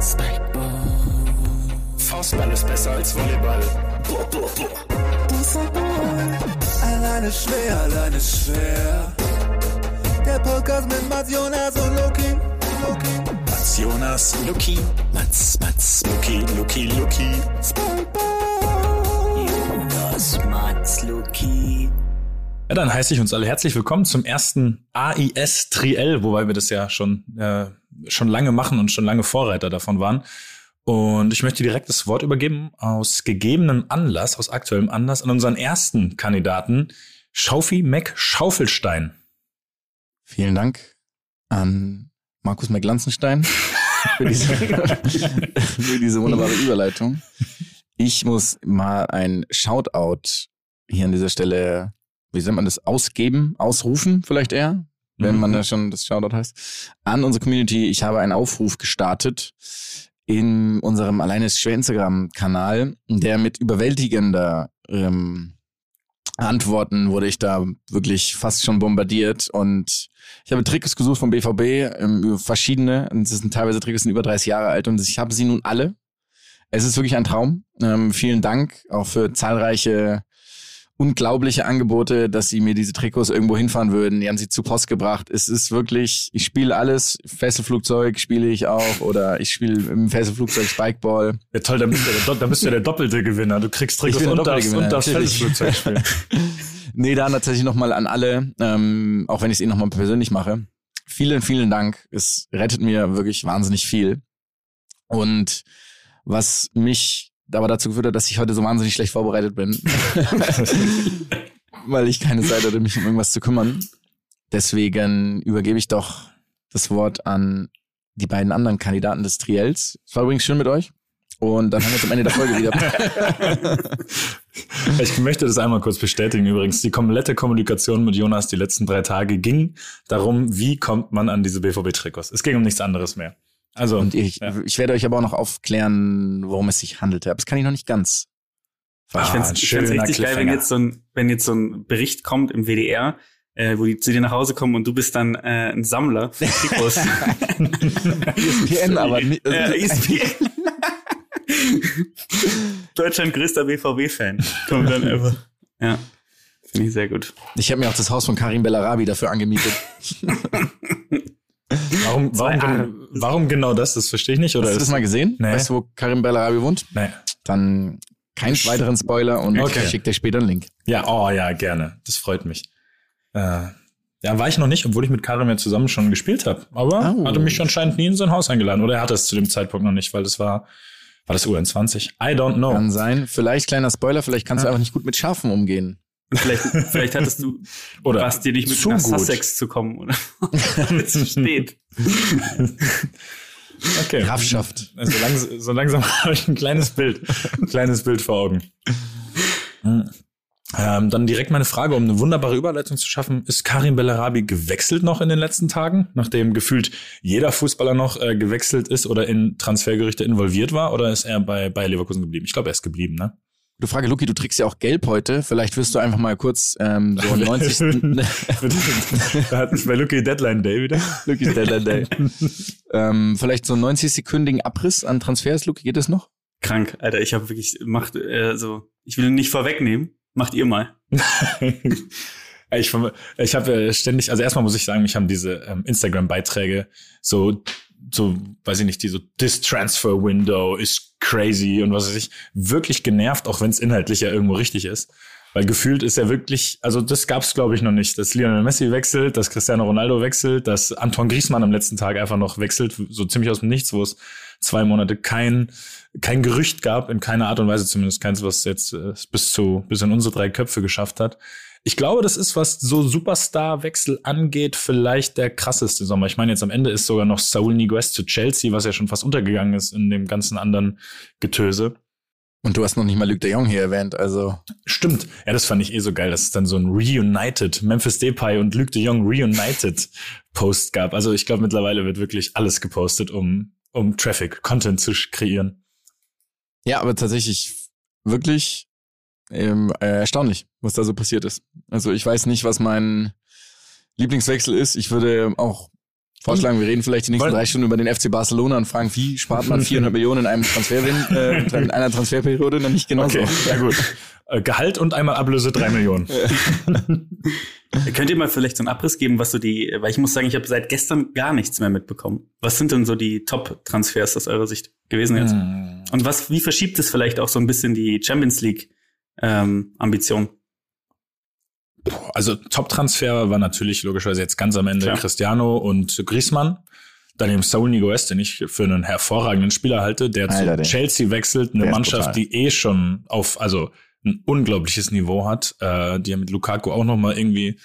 Spikeball. Faustball ist besser als Volleyball. Boah, boah, boah. Alleine schwer, alleine schwer. Der Podcast mit Mats Jonas und Loki. Loki. Mats Jonas, Luki. Mats, Mats, Luki, Luki, Luki. Spikeball. Jonas, Mats, Luki. Ja, dann heiße ich uns alle herzlich willkommen zum ersten AIS Triell, wobei wir das ja schon, äh, schon lange machen und schon lange Vorreiter davon waren. Und ich möchte direkt das Wort übergeben aus gegebenem Anlass, aus aktuellem Anlass, an unseren ersten Kandidaten, Schaufi Mac Schaufelstein. Vielen Dank an Markus McLanzenstein für diese, für diese wunderbare Überleitung. Ich muss mal ein Shoutout hier an dieser Stelle, wie nennt man das, ausgeben, ausrufen vielleicht eher, wenn man Mhm. da schon das Shoutout heißt, an unsere Community. Ich habe einen Aufruf gestartet in unserem Alleine ist schwer Instagram-Kanal, der mit überwältigender ähm, Antworten wurde ich da wirklich fast schon bombardiert und ich habe Trikots gesucht vom BVB, ähm, verschiedene, und es sind teilweise Trikots die sind über 30 Jahre alt und ich habe sie nun alle. Es ist wirklich ein Traum. Ähm, vielen Dank auch für zahlreiche unglaubliche Angebote, dass sie mir diese Trikots irgendwo hinfahren würden. Die haben sie zu Post gebracht. Es ist wirklich, ich spiele alles. Fesselflugzeug spiele ich auch oder ich spiele im Fesselflugzeug Spikeball. Ja toll, dann bist du, der, Do- dann bist du der doppelte Gewinner. Du kriegst Trikots der und darfst, und darfst. Feldflugzeug spielen. Nee, da tatsächlich nochmal an alle, ähm, auch wenn ich es Ihnen nochmal persönlich mache. Vielen, vielen Dank. Es rettet mir wirklich wahnsinnig viel. Und was mich aber dazu geführt hat, dass ich heute so wahnsinnig schlecht vorbereitet bin, weil ich keine Zeit hatte, mich um irgendwas zu kümmern. Deswegen übergebe ich doch das Wort an die beiden anderen Kandidaten des Triels. Es war übrigens schön mit euch. Und dann haben wir am Ende der Folge wieder. Ich möchte das einmal kurz bestätigen übrigens. Die komplette Kommunikation mit Jonas die letzten drei Tage ging darum, wie kommt man an diese BVB-Trikots. Es ging um nichts anderes mehr. Also, Und ich, ja. ich werde euch aber auch noch aufklären, worum es sich handelte. Aber das kann ich noch nicht ganz. Ah, ich find's schöner richtig geil, wenn jetzt so ein, wenn jetzt so ein Bericht kommt im WDR, äh, wo die zu dir nach Hause kommen und du bist dann äh, ein Sammler von Trikots. ESPN, aber nicht, äh, ESPN. Deutschland größter BVB-Fan. Kommt dann einfach. Ja. Finde ich sehr gut. ich habe mir auch das Haus von Karim Bellarabi dafür angemietet. warum, Zwei warum, Arme. warum genau das? Das verstehe ich nicht. Oder Hast du das mal gesehen? Nee. Weißt du, wo Karim Bellarabi wohnt? Nee. Dann keinen weiteren Spoiler und Okay. ich schicke dir später einen Link. Ja, oh ja, gerne. Das freut mich. Äh, ja, war ich noch nicht, obwohl ich mit Karim ja zusammen schon gespielt habe. Aber Oh. hatte mich anscheinend nie in sein Haus eingeladen. Oder er hatte es zu dem Zeitpunkt noch nicht, weil das war, war das UN20? I don't know. Kann sein. Vielleicht kleiner Spoiler, vielleicht kannst du einfach nicht gut mit Schafen umgehen. Und vielleicht, vielleicht hattest du, Oder was dir nicht mit zu nach. Sussex zu kommen, oder? Damit es steht. Okay. Grafschaft. So, langsam, so langsam habe ich ein kleines Bild, ein kleines Bild vor Augen. Ähm, dann direkt meine Frage, um eine wunderbare Überleitung zu schaffen. Ist Karim Bellarabi gewechselt noch in den letzten Tagen, nachdem gefühlt jeder Fußballer noch äh, gewechselt ist oder in Transfergerüchte involviert war? Oder ist er bei, bei Leverkusen geblieben? Ich glaube, er ist geblieben, ne? Du Frage, Luki, du trägst ja auch gelb heute. Vielleicht wirst du einfach mal kurz ähm, so 90. da hat bei Lucky Deadline Day wieder. Luki's Deadline Day. ähm, vielleicht so 90-sekündigen Abriss an Transfers, Luki, geht das noch? Krank, Alter. Ich habe wirklich, macht, äh, so, ich will nicht vorwegnehmen. Macht ihr mal. Ich, ich habe ja ständig, also erstmal muss ich sagen, mich haben diese ähm, Instagram-Beiträge so, so, weiß ich nicht, die so This Transfer Window is crazy und was weiß ich, wirklich genervt, auch wenn es inhaltlich ja irgendwo richtig ist. Weil gefühlt ist ja wirklich, also das gab's glaube ich noch nicht, dass Lionel Messi wechselt, dass Cristiano Ronaldo wechselt, dass Anton Griezmann am letzten Tag einfach noch wechselt, so ziemlich aus dem Nichts, wo es zwei Monate kein kein Gerücht gab, in keiner Art und Weise zumindest keins, was jetzt äh, bis zu bis in unsere drei Köpfe geschafft hat. Ich glaube, das ist, was so Superstar-Wechsel angeht, vielleicht der krasseste Sommer. Ich meine, jetzt am Ende ist sogar noch Saul Niguez zu Chelsea, was ja schon fast untergegangen ist in dem ganzen anderen Getöse. Und du hast noch nicht mal Luc de Jong hier erwähnt, also Stimmt. Ja, das fand ich eh so geil, dass es dann so ein Reunited, Memphis Depay und Luc de Jong Reunited Post gab. Also ich glaube, mittlerweile wird wirklich alles gepostet, um, um Traffic, Content zu kreieren. Ja, aber tatsächlich wirklich ähm, äh, erstaunlich, was da so passiert ist. Also ich weiß nicht, was mein Lieblingswechsel ist. Ich würde auch vorschlagen, wir reden vielleicht die nächsten Weil- drei Stunden über den FC Barcelona und fragen, wie spart man 400 Millionen in einem Transferwin, äh, in einer Transferperiode, nämlich genauso. Okay, ja gut. Äh, Gehalt und einmal Ablöse drei Millionen. Könnt ihr mal vielleicht so einen Abriss geben, was so die, weil ich muss sagen, ich habe seit gestern gar nichts mehr mitbekommen. Was sind denn so die Top-Transfers aus eurer Sicht gewesen jetzt? Hm. Und was, wie verschiebt es vielleicht auch so ein bisschen die Champions League ähm, Ambition? Also Top-Transfer war natürlich logischerweise jetzt ganz am Ende Klar. Cristiano und Griezmann. Daneben Saul Niguez, den ich für einen hervorragenden Spieler halte, der Alter, zu Chelsea wechselt, eine Mannschaft, die eh schon auf, also ein unglaubliches Niveau hat, äh, die ja mit Lukaku auch noch mal irgendwie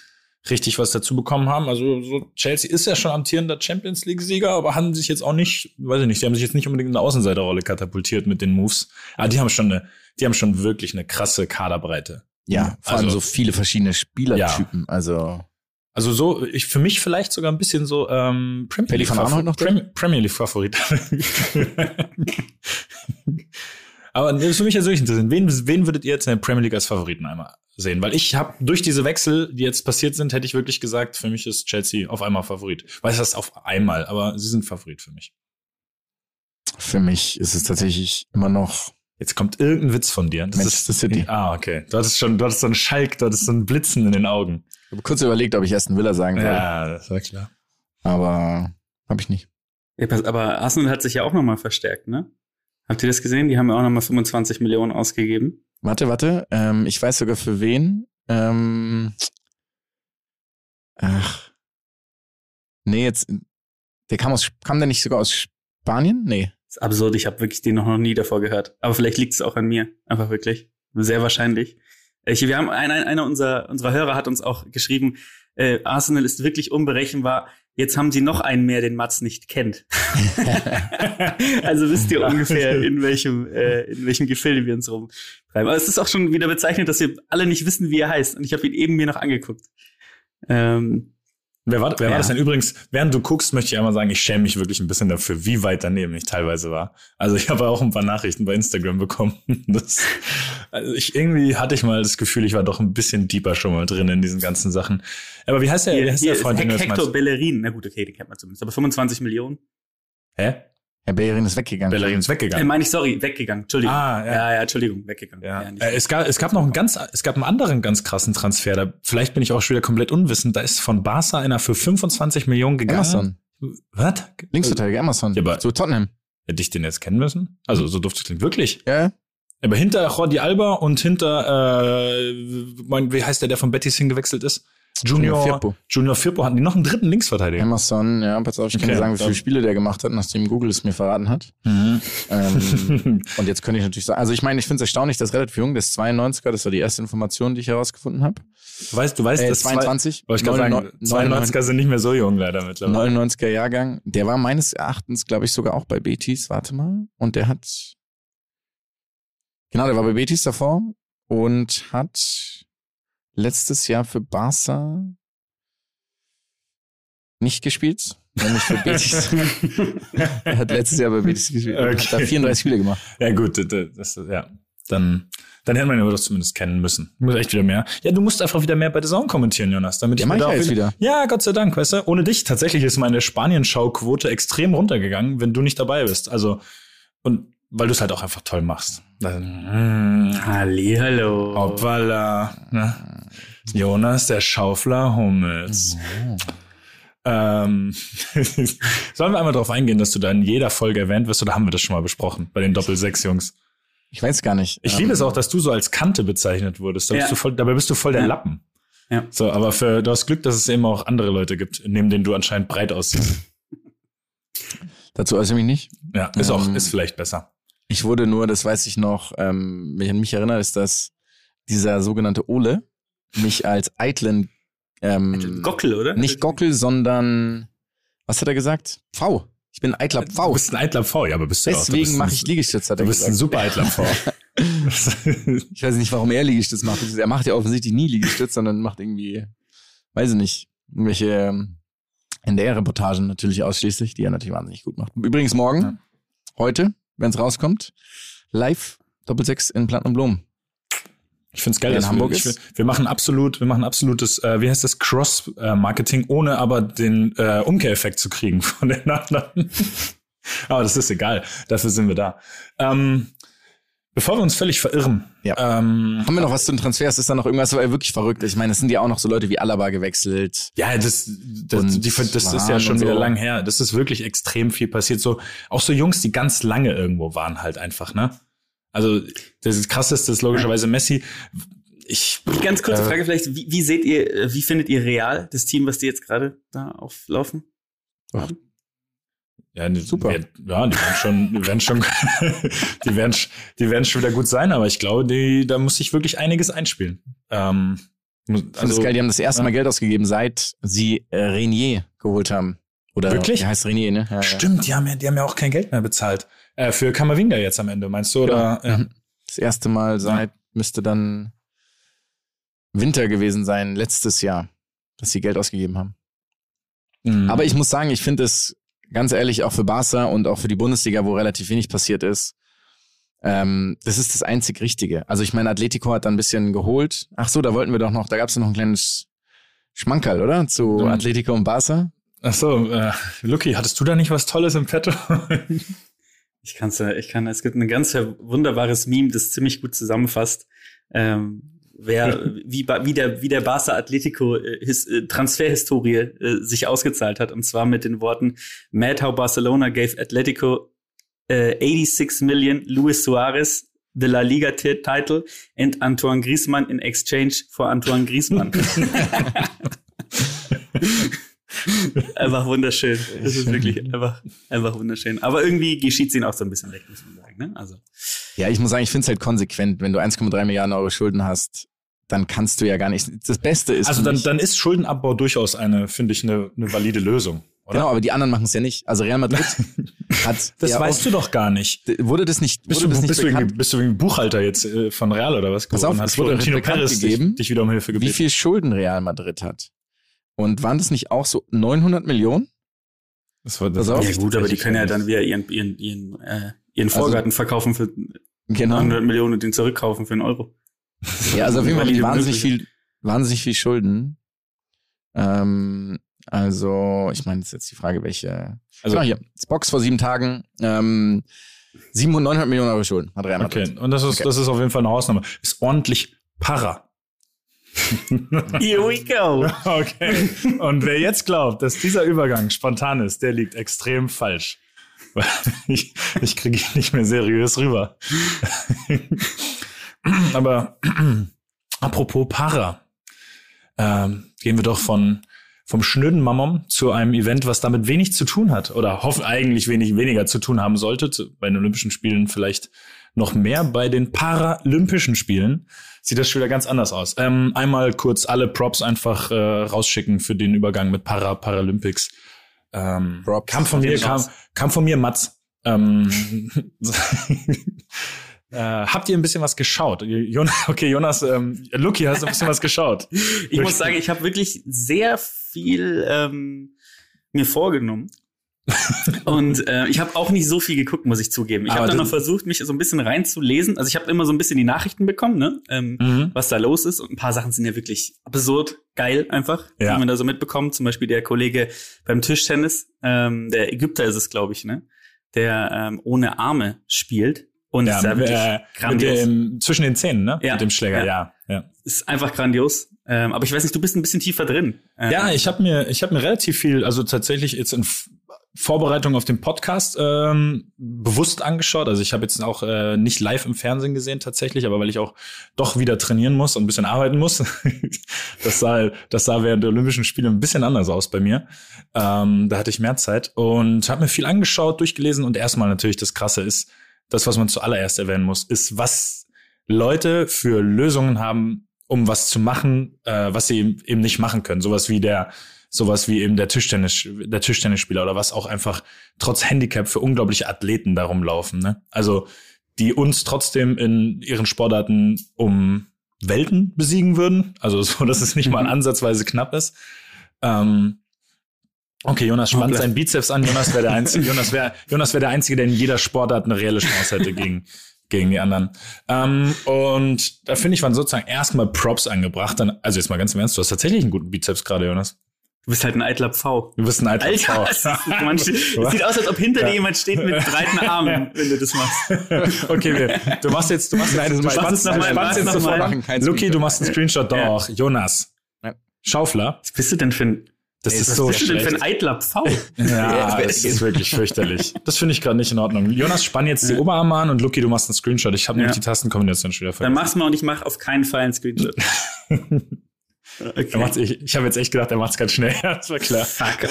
richtig was dazu bekommen haben. Also so Chelsea ist ja schon amtierender Champions League Sieger, aber haben sich jetzt auch nicht, weiß ich nicht, die haben sich jetzt nicht unbedingt in eine Außenseiterrolle katapultiert mit den Moves. Aber die haben schon eine, die haben schon wirklich eine krasse Kaderbreite. Ja, vor allem Also- so viele verschiedene Spielertypen. Also Also so, ich für mich vielleicht sogar ein bisschen so ähm, Premier noch drin? Premier, Premier League Favorit. Aber das ist für mich jetzt wirklich interessant. Wen, wen würdet ihr jetzt in der Premier League als Favoriten einmal sehen? Weil ich habe durch diese Wechsel, die jetzt passiert sind, hätte ich wirklich gesagt, für mich ist Chelsea auf einmal Favorit. Weiß das auf einmal, aber sie sind Favorit für mich. für mich ist es tatsächlich immer noch Jetzt kommt irgendein Witz von dir. Das Manchester ist, City. Ah, okay. Du hattest schon, du hattest so einen Schalk, du hattest so einen Blitzen in den Augen. Ich habe kurz überlegt, ob ich Aston Villa sagen soll, Ja, das war klar. aber habe ich nicht. Ja, pass- aber Arsenal hat sich ja auch nochmal verstärkt, ne? Habt ihr das gesehen? Die haben ja auch nochmal 25 Millionen ausgegeben. Warte, warte. Ähm, ich weiß sogar für wen. Ähm, ach. Nee, jetzt. Der kam aus. Kam der nicht sogar aus Spanien? Nee. Das ist absurd, ich habe wirklich den noch, nie davor gehört. Aber vielleicht liegt es auch an mir. Einfach wirklich. Sehr wahrscheinlich. Ich, wir haben ein, ein, einer unserer, unserer Hörer hat uns auch geschrieben, äh, Arsenal ist wirklich unberechenbar. Jetzt haben sie noch einen mehr, den Mats nicht kennt. also wisst ihr ungefähr, in welchem, äh, in welchem Gefilde wir uns rumtreiben. Aber es ist auch schon wieder bezeichnet, dass wir alle nicht wissen, wie er heißt. Und ich habe ihn eben mir noch angeguckt. Ähm, Wer war, wer Ja. war das denn übrigens? Während du guckst, möchte ich einmal sagen, ich schäme mich wirklich ein bisschen dafür, wie weit daneben ich teilweise war. Also ich habe auch ein paar Nachrichten bei Instagram bekommen. Das, also ich irgendwie hatte ich mal das Gefühl, ich war doch ein bisschen deeper schon mal drin in diesen ganzen Sachen. Aber wie heißt der, wie hier, heißt hier der ist Freund, jetzt Hector? Bellerin. Na gut, okay, den kennt man zumindest. Aber 25 Millionen. Hä? Herr Bellerin ist weggegangen. Bellerin ist Äh, weggegangen. meine ich, sorry, weggegangen. Entschuldigung. Ah, ja. ja. ja, Entschuldigung, weggegangen. Ja. nicht- Äh, es gab, es gab noch einen ganz, es gab einen anderen ganz krassen Transfer. Da, vielleicht bin ich auch schon wieder komplett unwissend. Da ist von Barca einer für 25 Millionen gegangen. Emerson. Was? Linksverteidiger Emerson. Ja, aber- Zu Tottenham. Hätte ich den jetzt kennen müssen? Also so dufte klingt wirklich. Ja. Aber hinter Jordi Alba und hinter, äh, mein, wie heißt der, der von Betis hingewechselt ist? Junior, Junior Firpo. Junior Firpo hatten die noch einen dritten Linksverteidiger. Emerson, ja, pass auf, ich kann Okay, dir sagen, wie viele Spiele der gemacht hat, nachdem Google es mir verraten hat. Mhm. Ähm, und jetzt könnte ich natürlich sagen, also ich meine, ich finde es erstaunlich, dass relativ jung, das ist 92er, das war die erste Information, die ich herausgefunden habe. Du weißt, du weißt, Äh, dass 22, Wollte ich gerade sagen, 99 92er sind nicht mehr so jung leider mittlerweile. 99er Jahrgang. Der war meines Erachtens, glaube ich, sogar auch bei Betis, warte mal. Und der hat, genau, der war bei Betis davor und hat letztes Jahr für Barca nicht gespielt. Nämlich für Betis. er hat letztes Jahr bei Betis gespielt. und Hat da Okay. 34 Spiele gemacht. Ja gut, das, das, ja. Dann, dann hätte man ihn aber doch zumindest kennen müssen. Muss echt wieder mehr. Ja, du musst einfach wieder mehr bei der Zone kommentieren, Jonas. Damit Ja, ich ich da jetzt wieder. Ja, Gott sei Dank, weißt du. Ohne dich tatsächlich ist meine Spanien-Schau-Quote extrem runtergegangen, wenn du nicht dabei bist. Also, und weil du es halt auch einfach toll machst. Mm, Hallihallo. Hoppala. Ne? Jonas, der Schaufler Hummels. Ähm, sollen wir einmal darauf eingehen, dass du da in jeder Folge erwähnt wirst, oder haben wir das schon mal besprochen bei den Doppel-Sechs-Jungs? Ich weiß gar nicht. Ich Ähm, liebe es auch, dass du so als Kante bezeichnet wurdest. Da Ja. bist du voll, dabei bist du voll der Ja. Lappen. Ja. So, aber für, du hast Glück, dass es eben auch andere Leute gibt, neben denen du anscheinend breit aussiehst. Dazu äußere ich mich nicht. Ja, ist auch, Ähm, ist vielleicht besser. Ich wurde nur, das weiß ich noch, ähm, mich an mich erinnert, ist, dass dieser sogenannte Ole mich als eitlen, ähm, Gockel, oder? nicht Gockel, sondern, was hat er gesagt? V. Ich bin ein eitler Du V. bist ein eitler V, ja, aber bist du. Du Deswegen mache ich Liegestütz, hat Du er bist ein gesagt. super eitler V. Ich weiß nicht, warum er Liegestütz macht. Er macht ja offensichtlich nie Liegestütz, sondern macht irgendwie, weiß ich nicht, irgendwelche ähm, NDR-Reportagen natürlich ausschließlich, die er natürlich wahnsinnig gut macht. Übrigens morgen, Ja. heute, wenn es rauskommt, live Doppelsechs in Platten und Blumen. Ich finde es geil, der in dass Hamburg wir, ich, ist. wir machen absolut, wir machen absolutes, äh, wie heißt das, Cross-Marketing, ohne aber den äh, Umkehreffekt zu kriegen von den anderen. aber das ist egal, dafür sind wir da. Ähm, bevor wir uns völlig verirren, Ja. ähm, Haben wir noch was zu den Transfers? Ist da noch irgendwas war wirklich verrückt? Ich meine, es sind ja auch noch so Leute wie Alaba gewechselt. Ja, das, das, die, das ist ja schon und wieder so. lang her. Das ist wirklich extrem viel passiert. So, auch so Jungs, die ganz lange irgendwo waren halt einfach, ne? Also, das krasseste ist logischerweise Messi. Ich, Ganz kurze äh, Frage vielleicht, wie, wie seht ihr, äh, wie findet ihr real das Team, was die jetzt gerade da auflaufen? Ja, die, Super. Ja, ja, die werden schon, die werden schon, die werden, die werden schon wieder gut sein, aber ich glaube, die, da muss sich wirklich einiges einspielen. Ähm, muss- Ich finde das geil, die haben das erste ja. Mal Geld ausgegeben, seit sie äh, Renier geholt haben. Oder Wirklich? Der heißt Renier, ne? Ja. Stimmt, die haben ja, die haben ja auch kein Geld mehr bezahlt. Äh, für Kamavinga jetzt am Ende, meinst du? Oder? Ja. Mhm. Das erste Mal seit, müsste dann Winter gewesen sein, letztes Jahr, dass sie Geld ausgegeben haben. Mhm. Aber ich muss sagen, ich finde es ganz ehrlich auch für Barca und auch für die Bundesliga, wo relativ wenig passiert ist, ähm, das ist das einzig Richtige. Also ich meine, Atletico hat da ein bisschen geholt. Ach so, da wollten wir doch noch, da gab es noch ein kleines Schmankerl, oder? Zu Mhm. Atletico und Barca. Ach so, äh, Lucky, hattest du da nicht was Tolles im Petto? Ich kann's ja, ich kann, es gibt ein ganz wunderbares Meme, das ziemlich gut zusammenfasst, ähm, wer, wie, wie der, wie der Barca Atletico äh, his, äh, Transferhistorie äh, sich ausgezahlt hat. Und zwar mit den Worten, Mad how Barcelona gave Atletico äh, 86 million Luis Suarez the La Liga title and Antoine Griezmann in exchange for Antoine Griezmann. einfach wunderschön. Das ist wirklich einfach, einfach wunderschön. Aber irgendwie geschieht ihnen auch so ein bisschen weg, muss man sagen. Ne? Also, Ja, ich muss sagen, ich finde es halt konsequent. Wenn du 1,3 Milliarden Euro Schulden hast, dann kannst du ja gar nicht. Das Beste ist. Also dann, dann ist Schuldenabbau durchaus eine, finde ich, eine, eine valide Lösung. Oder? Genau, aber die anderen machen es ja nicht. Also Real Madrid hat. Das ja weißt du doch gar nicht. oft- Wurde das nicht, Bist wurde du, das nicht bist, du bekannt? irgendwie, bist du irgendwie Buchhalter jetzt äh, von Real oder was? Pass auf, Und hat es wurde Florentino bekannt Perez gegeben, dich, dich wieder um Hilfe wie gebeten. viel Schulden Real Madrid hat. Und waren das nicht auch so 900 Millionen? Das war, Pass auf. ja gut, aber die können ja dann wieder ihren, ihren, ihren, äh, ihren Vorgarten verkaufen für Genau. 100 Millionen und den zurückkaufen für einen Euro. Ja, also auf jeden Fall Valide wahnsinnig viel, wahnsinnig viel Schulden. Ähm, also, ich meine, das ist jetzt die Frage, welche. Also- Also, hier, das Box vor sieben Tagen, ähm, 700, 900 Millionen Euro Schulden hat Real Madrid. Okay, und das ist, Okay. das ist auf jeden Fall eine Hausnummer. Ist ordentlich Para. Here we go. Okay. Und wer jetzt glaubt, dass dieser Übergang spontan ist, der liegt extrem falsch. Weil ich, ich kriege ihn nicht mehr seriös rüber. Aber apropos Para, ähm, gehen wir doch von vom schnöden Mammon zu einem Event, was damit wenig zu tun hat oder hoffen eigentlich wenig weniger zu tun haben sollte. Bei den Olympischen Spielen vielleicht noch mehr. Bei den Paralympischen Spielen sieht das schon wieder ganz anders aus. Ähm, einmal kurz alle Props einfach äh, rausschicken für den Übergang mit Para Paralympics. Ähm, Props. kam von mir, kam, kam von mir Mats. Ähm, äh, habt ihr ein bisschen was geschaut? Jonas, okay, Jonas, ähm, Lucky, hast du ein bisschen was geschaut? Ich muss sagen, ich habe wirklich sehr viel ähm, mir vorgenommen. und äh, ich habe auch nicht so viel geguckt, muss ich zugeben. Ich habe dann noch versucht, mich so ein bisschen reinzulesen. Also ich habe immer so ein bisschen die Nachrichten bekommen, ne? Ähm, Mhm. was da los ist. Und ein paar Sachen sind ja wirklich absurd geil einfach, Ja. die man da so mitbekommt. Zum Beispiel der Kollege beim Tischtennis, ähm, der Ägypter ist es, glaube ich, ne? Der ähm, ohne Arme spielt. Und Ja, wirklich äh, mit dem, zwischen den Zähnen, ne? Ja. Mit dem Schläger, Ja. ja. ja. Ist einfach grandios. Ähm, aber ich weiß nicht, du bist ein bisschen tiefer drin. Ähm, Ja, ich habe mir, ich habe mir relativ viel, also tatsächlich jetzt in Vorbereitung auf den Podcast ähm, bewusst angeschaut. Also ich habe jetzt auch äh, nicht live im Fernsehen gesehen tatsächlich, aber weil ich auch doch wieder trainieren muss und ein bisschen arbeiten muss. das sah, das sah während der Olympischen Spiele ein bisschen anders aus bei mir. Ähm, da hatte ich mehr Zeit und habe mir viel angeschaut, durchgelesen und erstmal natürlich das Krasse ist, das, was man zuallererst erwähnen muss, ist, was Leute für Lösungen haben, um was zu machen, äh, was sie eben nicht machen können. Sowas wie der, sowas wie eben der Tischtennis, der Tischtennisspieler oder was auch einfach trotz Handicap für unglaubliche Athleten darum laufen. Ne? Also die uns trotzdem in ihren Sportarten um Welten besiegen würden. Also so, dass es nicht mal ansatzweise knapp ist. Ähm, okay, Jonas spannt seinen Bizeps an. Jonas wäre der einzige. Jonas wäre Jonas wäre der einzige, der in jeder Sportart eine reelle Chance hätte gegen gegen die anderen. Ähm, und da finde ich, waren sozusagen erstmal Props angebracht. Dann, also jetzt mal ganz im Ernst, du hast tatsächlich einen guten Bizeps gerade, Jonas. Du bist halt ein eitler Pfau. Du bist ein alter Alter, Frau. es, sieht aus, als ob hinter dir jemand steht mit breiten Armen, wenn du das machst. okay, wir, du machst jetzt, du machst Nein, jetzt, du du machst spannst, es noch du mal, spannst jetzt noch mal. sofort Machen Luki, du Screenshot. machst einen Screenshot Ja. doch. Jonas. Ja. Schaufler. Was bist du denn für ein, Das ey, ist was so bist du denn für schlecht. ein eitler Pfau? Ja, das ist wirklich fürchterlich. Das finde ich gerade nicht in Ordnung. Jonas, spann jetzt die Oberarme an und Luki, du machst einen Screenshot. Ich habe Ja. nämlich die Tastenkombination schon wieder Dann vergessen. mach's mal und ich mach auf keinen Fall einen Screenshot. Okay. Ich ich habe jetzt echt gedacht, er macht's ganz schnell. das war klar. Fuck.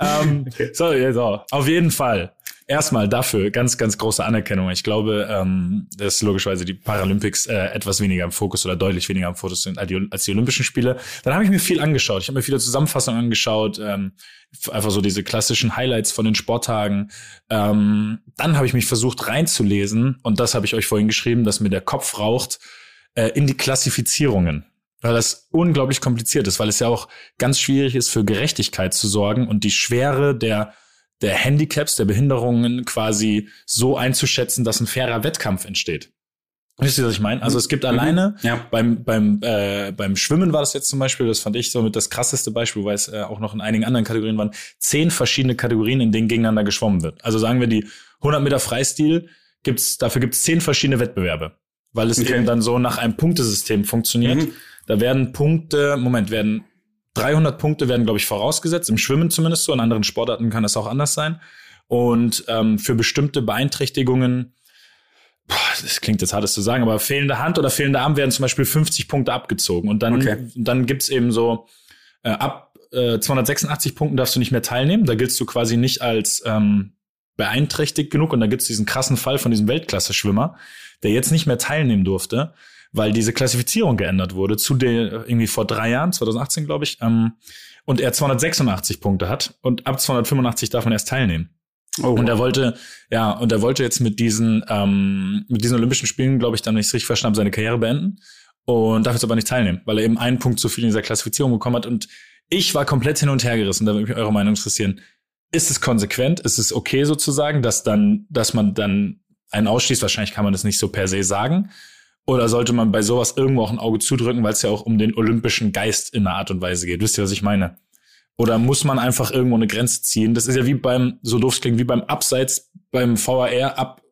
ähm, Okay. So, ja, so, auf jeden Fall. Erstmal dafür ganz, ganz große Anerkennung. Ich glaube, ähm, dass logischerweise die Paralympics äh, etwas weniger im Fokus oder deutlich weniger im Fokus sind als die, Olympischen Spiele. Dann habe ich mir viel angeschaut. Ich habe mir viele Zusammenfassungen angeschaut, ähm, einfach so diese klassischen Highlights von den Sporttagen. Ähm, dann habe ich mich versucht reinzulesen und das habe ich euch vorhin geschrieben, dass mir der Kopf raucht äh, in die Klassifizierungen. Weil das unglaublich kompliziert ist, weil es ja auch ganz schwierig ist, für Gerechtigkeit zu sorgen und die Schwere der, der Handicaps, der Behinderungen quasi so einzuschätzen, dass ein fairer Wettkampf entsteht. Wisst ihr, was ich meine? Also es gibt alleine Ja. beim, beim, äh, beim Schwimmen war das jetzt zum Beispiel, das fand ich so mit das krasseste Beispiel, weil es äh, auch noch in einigen anderen Kategorien waren, zehn verschiedene Kategorien, in denen gegeneinander geschwommen wird. Also sagen wir die 100 Meter Freistil, gibt's, dafür gibt's zehn verschiedene Wettbewerbe, weil es Okay. eben dann so nach einem Punktesystem funktioniert. Mhm. Da werden Punkte, Moment, werden 300 Punkte werden, glaube ich, vorausgesetzt, im Schwimmen zumindest so, in anderen Sportarten kann das auch anders sein. Und ähm, für bestimmte Beeinträchtigungen, boah, das klingt jetzt hart, das zu sagen, aber fehlende Hand oder fehlende Arm werden zum Beispiel 50 Punkte abgezogen. Und dann, Okay. dann gibt's eben so, äh, ab äh, 286 Punkten darfst du nicht mehr teilnehmen. Da giltst du quasi nicht als ähm, beeinträchtigt genug. Und da gibt's diesen krassen Fall von diesem Weltklasse-Schwimmer, der jetzt nicht mehr teilnehmen durfte, weil diese Klassifizierung geändert wurde zu der irgendwie vor drei Jahren, 2018 glaube ich, ähm, und er 286 Punkte hat und ab 285 darf man erst teilnehmen. Oh, Und er wollte, ja, und er wollte jetzt mit diesen, ähm, mit diesen Olympischen Spielen, glaube ich, dann, wenn ich es richtig verstanden habe, seine Karriere beenden und darf jetzt aber nicht teilnehmen, weil er eben einen Punkt zu viel in dieser Klassifizierung bekommen hat. Und ich war komplett hin und her gerissen, da würde mich eure Meinung interessieren. Ist es konsequent? Ist es okay sozusagen, dass dann, dass man dann einen ausschließt? Wahrscheinlich kann man das nicht so per se sagen. Oder sollte man bei sowas irgendwo auch ein Auge zudrücken, weil es ja auch um den olympischen Geist in einer Art und Weise geht? Wisst ihr, was ich meine? Oder muss man einfach irgendwo eine Grenze ziehen? Das ist ja wie beim, so doof es klingt, wie beim Abseits, beim VAR ab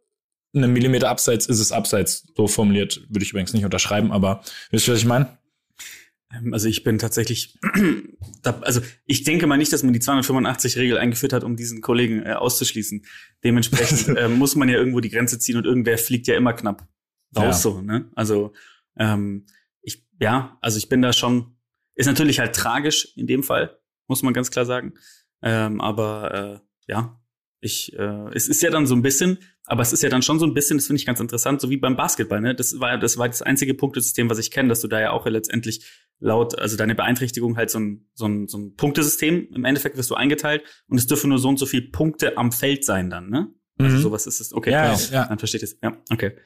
einem Millimeter Abseits ist es Abseits. So formuliert würde ich übrigens nicht unterschreiben, aber wisst ihr, was ich meine? Ähm, Also ich bin tatsächlich, also ich denke mal nicht, dass man die 285-Regel eingeführt hat, um diesen Kollegen äh, auszuschließen. Dementsprechend äh, muss man ja irgendwo die Grenze ziehen und irgendwer fliegt ja immer knapp raus Ja. so. Ne? Also ähm, ich, ja, also ich bin da schon, ist natürlich halt tragisch in dem Fall, muss man ganz klar sagen. Ähm, aber äh, ja, ich, äh, es ist ja dann so ein bisschen, aber es ist ja dann schon so ein bisschen, das finde ich ganz interessant, so wie beim Basketball, ne? Das war, das war das einzige Punktesystem, was ich kenne, dass du da ja auch letztendlich laut, also deine Beeinträchtigung halt so ein, so ein, so ein Punktesystem, im Endeffekt wirst du eingeteilt und es dürfen nur so und so viel Punkte am Feld sein dann, ne? Also Mhm. sowas ist es. Okay, Ja, genau. ja. Dann versteht es. Ja, okay.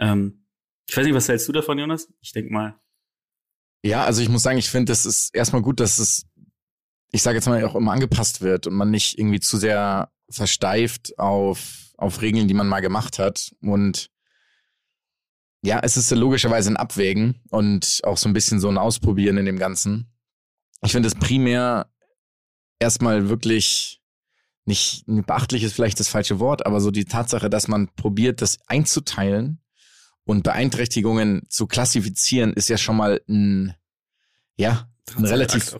Ähm, ich weiß nicht, was hältst du davon, Jonas? Ich denk mal. Ja, also ich muss sagen, ich finde, das ist erstmal gut, dass es, ich sage jetzt mal, auch immer angepasst wird und man nicht irgendwie zu sehr versteift auf, auf Regeln, die man mal gemacht hat. Und ja, es ist logischerweise ein Abwägen und auch so ein bisschen so ein Ausprobieren in dem Ganzen. Ich finde es primär erstmal wirklich nicht beachtlich ist vielleicht das falsche Wort, aber so die Tatsache, dass man probiert, das einzuteilen und Beeinträchtigungen zu klassifizieren, ist ja schon mal ein, ja, ein relativ,